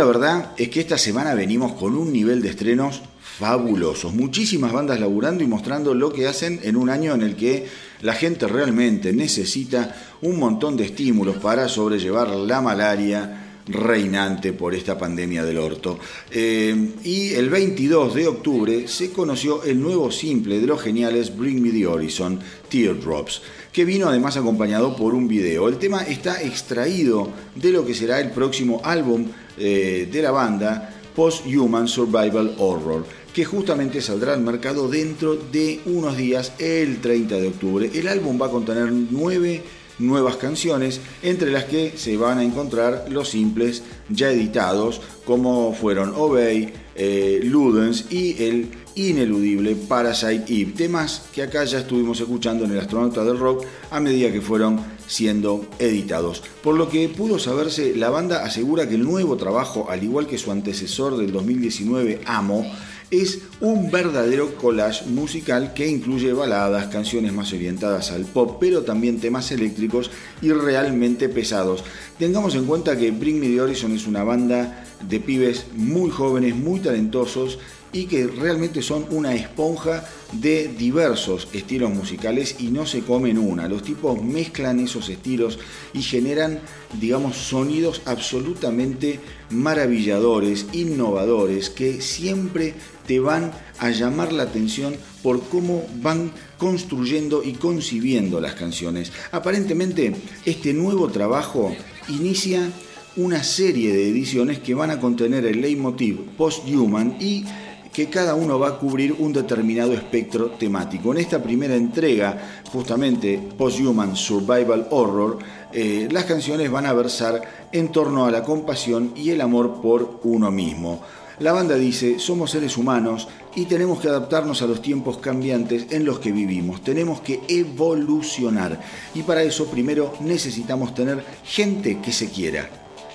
La verdad es que esta semana venimos con un nivel de estrenos fabulosos. Muchísimas bandas laburando y mostrando lo que hacen en un año en el que la gente realmente necesita un montón de estímulos para sobrellevar la malaria reinante por esta pandemia del orto. Eh, y el 22 de octubre se conoció el nuevo simple de los geniales Bring Me the Horizon, Teardrops, que vino además acompañado por un video. El tema está extraído de lo que será el próximo álbum eh, de la banda, Post-Human Survival Horror, que justamente saldrá al mercado dentro de unos días, el 30 de octubre. El álbum va a contener nueve nuevas canciones, entre las que se van a encontrar los simples ya editados, como fueron Obey, eh, Ludens y el ineludible Parasite Eve, temas que acá ya estuvimos escuchando en el Astronauta del Rock a medida que fueron siendo editados. Por lo que pudo saberse, la banda asegura que el nuevo trabajo, al igual que su antecesor del 2019, Amo, es un verdadero collage musical que incluye baladas, canciones más orientadas al pop, pero también temas eléctricos y realmente pesados. Tengamos en cuenta que Bring Me the Horizon es una banda de pibes muy jóvenes, muy talentosos y que realmente son una esponja de diversos estilos musicales y no se comen una. Los tipos mezclan esos estilos y generan, digamos, sonidos absolutamente maravilladores, innovadores, que siempre te van a llamar la atención por cómo van construyendo y concibiendo las canciones. Aparentemente, este nuevo trabajo inicia una serie de ediciones que van a contener el leitmotiv post-human y que cada uno va a cubrir un determinado espectro temático. En esta primera entrega, justamente Post-Human Survival Horror, eh, las canciones van a versar en torno a la compasión y el amor por uno mismo. La banda dice, somos seres humanos y tenemos que adaptarnos a los tiempos cambiantes en los que vivimos. Tenemos que evolucionar. Y para eso primero necesitamos tener gente que se quiera,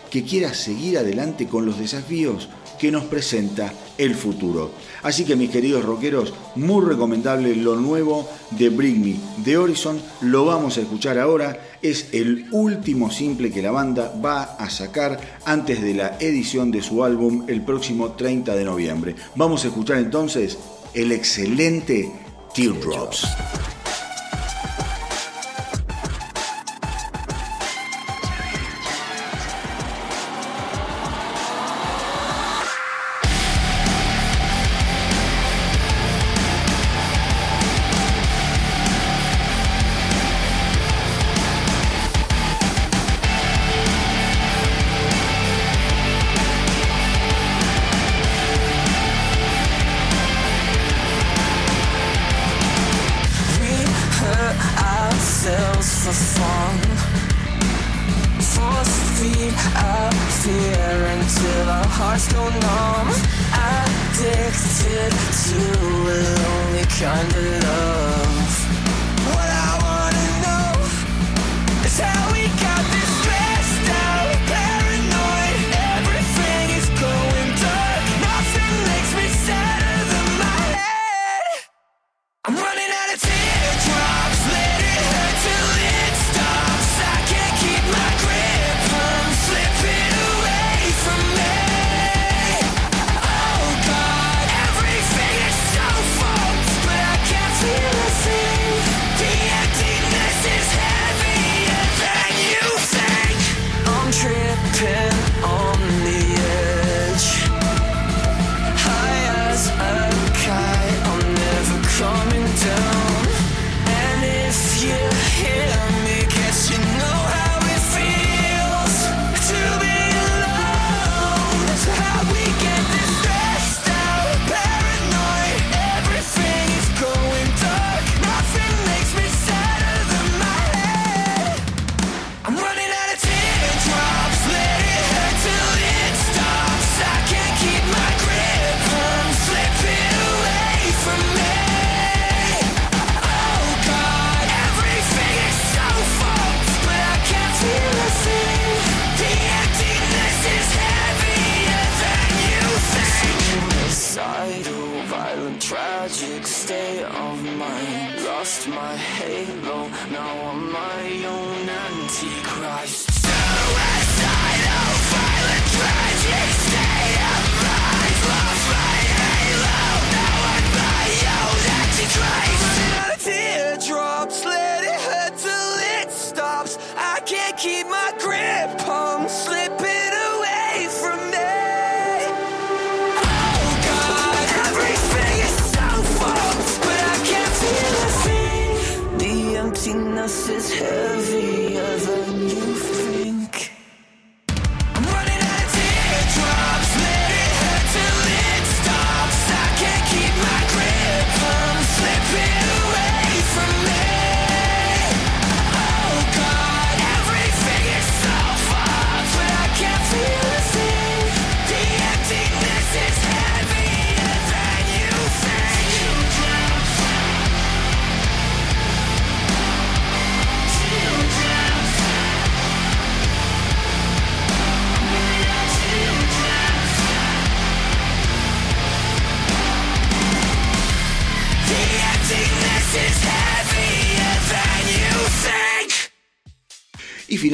que quiera seguir adelante con los desafíos que nos presenta el futuro. Así que mis queridos rockeros, muy recomendable lo nuevo de Bring Me de Horizon, lo vamos a escuchar ahora, es el último simple que la banda va a sacar antes de la edición de su álbum el próximo 30 de noviembre. Vamos a escuchar entonces el excelente Teardrops.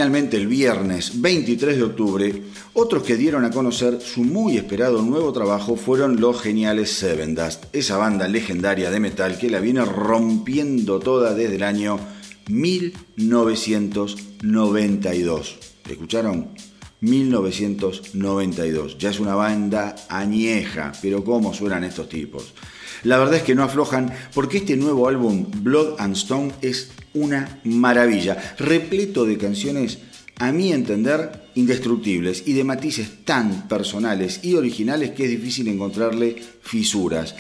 Finalmente el viernes 23 de octubre, otros que dieron a conocer su muy esperado nuevo trabajo fueron los geniales Seven Dust, esa banda legendaria de metal que la viene rompiendo toda desde el año 1992. ¿Escucharon? 1992. Ya es una banda añeja, pero ¿cómo suenan estos tipos? La verdad es que no aflojan porque este nuevo álbum, Blood and Stone, es una maravilla, repleto de canciones, a mi entender, indestructibles y de matices tan personales y originales que es difícil encontrarle fisuras.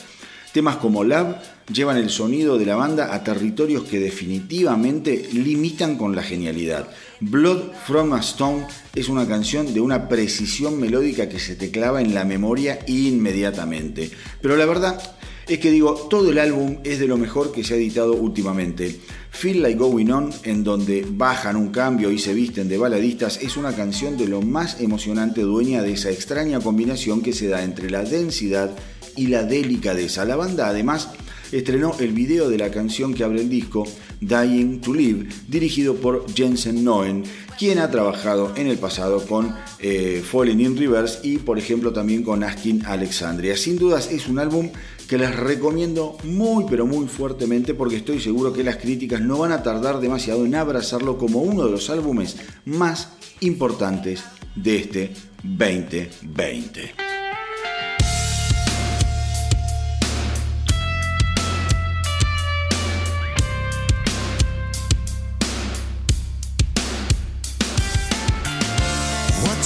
Temas como Love llevan el sonido de la banda a territorios que definitivamente limitan con la genialidad. Blood from a Stone es una canción de una precisión melódica que se te clava en la memoria inmediatamente. Pero la verdad es que digo, todo el álbum es de lo mejor que se ha editado últimamente. Feel Like Going On, en donde bajan un cambio y se visten de baladistas, es una canción de lo más emocionante dueña de esa extraña combinación que se da entre la densidad y la delicadeza. La banda además estrenó el video de la canción que abre el disco, Dying to Live, dirigido por Jensen Noen, quien ha trabajado en el pasado con eh, Falling in Reverse y por ejemplo también con Askin Alexandria. Sin dudas es un álbum que les recomiendo muy pero muy fuertemente porque estoy seguro que las críticas no van a tardar demasiado en abrazarlo como uno de los álbumes más importantes de este 2020.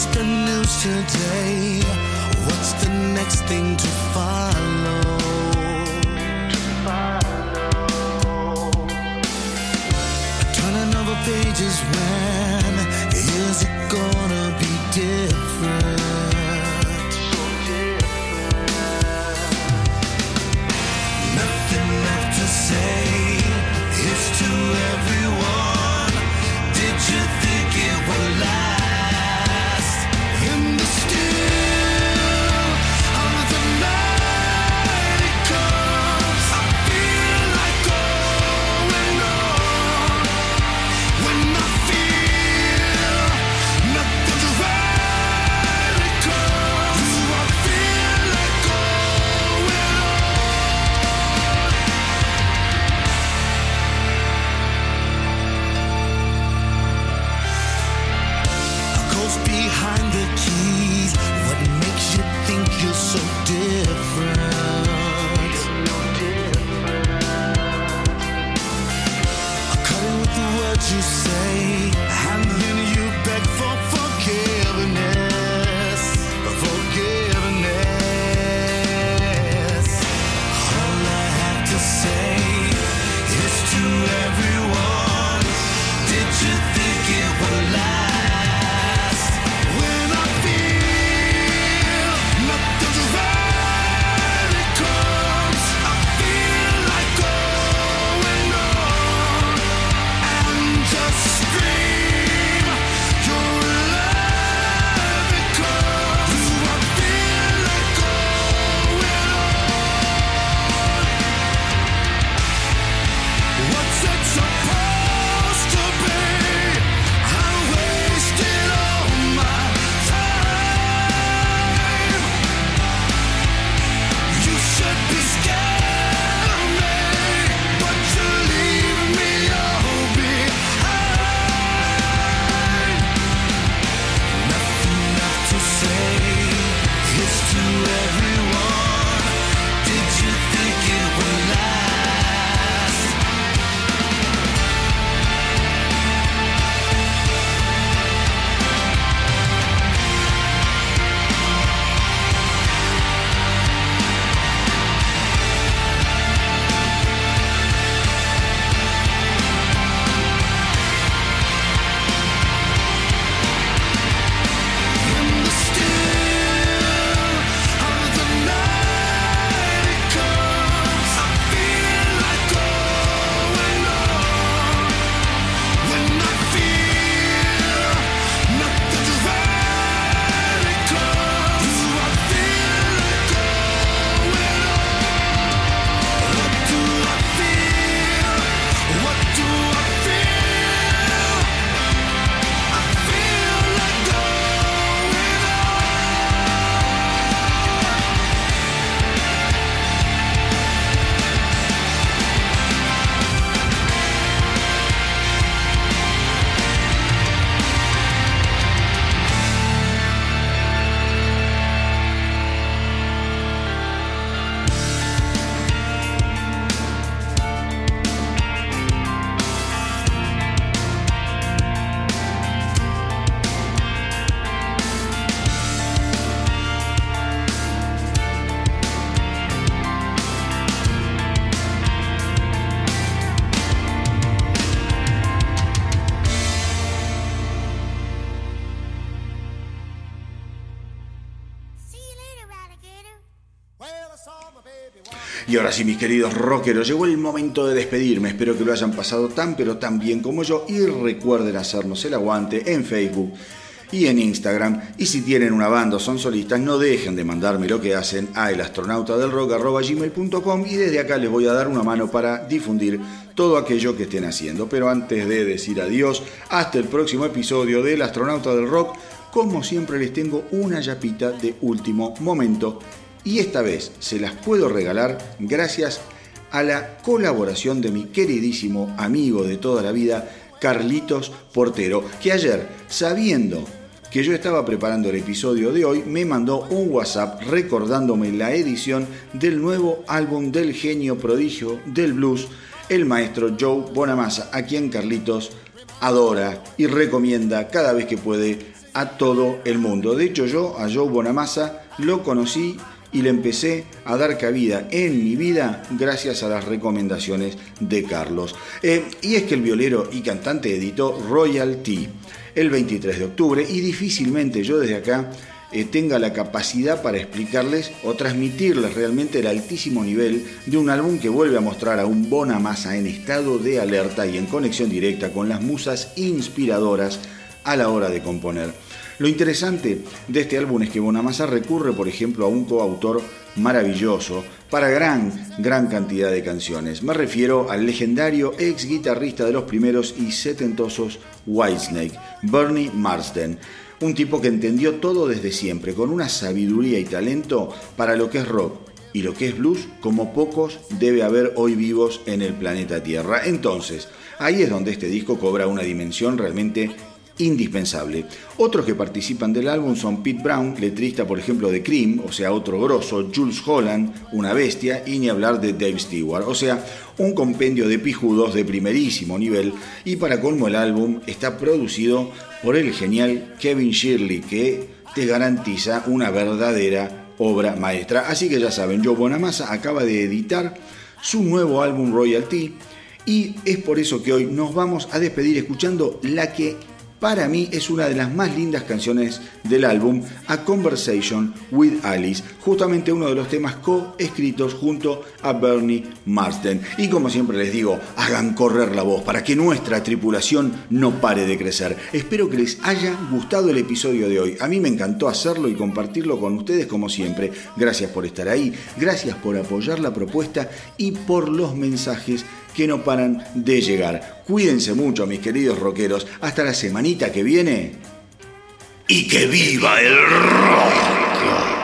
What's the news today? What's the next thing to follow? Turning over pages when is it ahora sí, mis queridos rockeros, llegó el momento de despedirme. Espero que lo hayan pasado tan pero tan bien como yo y recuerden hacernos el aguante en Facebook y en Instagram. Y si tienen una banda o son solistas, no dejen de mandarme lo que hacen a elastronautadelrock.gmail.com y desde acá les voy a dar una mano para difundir todo aquello que estén haciendo. Pero antes de decir adiós, hasta el próximo episodio del Astronauta del Rock, como siempre les tengo una yapita de último momento y esta vez se las puedo regalar gracias a la colaboración de mi queridísimo amigo de toda la vida, Carlitos Portero, que ayer, sabiendo que yo estaba preparando el episodio de hoy, me mandó un WhatsApp recordándome la edición del nuevo álbum del genio prodigio del blues, el maestro Joe Bonamassa, a quien Carlitos adora y recomienda cada vez que puede a todo el mundo. De hecho, yo a Joe Bonamassa lo conocí y le empecé a dar cabida en mi vida gracias a las recomendaciones de Carlos. Eh, y es que el violero y cantante editó Royalty el 23 de octubre y difícilmente yo desde acá eh, tenga la capacidad para explicarles o transmitirles realmente el altísimo nivel de un álbum que vuelve a mostrar a un Bonamassa en estado de alerta y en conexión directa con las musas inspiradoras a la hora de componer. Lo interesante de este álbum es que Bonamassa recurre, por ejemplo, a un coautor maravilloso para gran, gran cantidad de canciones. Me refiero al legendario ex guitarrista de los primeros y setentosos Whitesnake, Bernie Marsden. Un tipo que entendió todo desde siempre, con una sabiduría y talento para lo que es rock y lo que es blues, como pocos debe haber hoy vivos en el planeta Tierra. Entonces, ahí es donde este disco cobra una dimensión realmente indispensable. Otros que participan del álbum son Pete Brown, letrista por ejemplo de Cream, o sea, otro grosso, Jules Holland, una bestia, y ni hablar de Dave Stewart, o sea, un compendio de pijudos de primerísimo nivel, y para colmo el álbum está producido por el genial Kevin Shirley, que te garantiza una verdadera obra maestra. Así que ya saben, Joe Bonamassa acaba de editar su nuevo álbum Royalty, y es por eso que hoy nos vamos a despedir escuchando la que para mí es una de las más lindas canciones del álbum, A Conversation with Alice, justamente uno de los temas co-escritos junto a Bernie Marsden. Y como siempre les digo, hagan correr la voz para que nuestra tripulación no pare de crecer. Espero que les haya gustado el episodio de hoy. A mí me encantó hacerlo y compartirlo con ustedes como siempre. Gracias por estar ahí, gracias por apoyar la propuesta y por los mensajes que no paran de llegar. Cuídense mucho, mis queridos rockeros. Hasta la semanita que viene. ¡Y que viva el rock!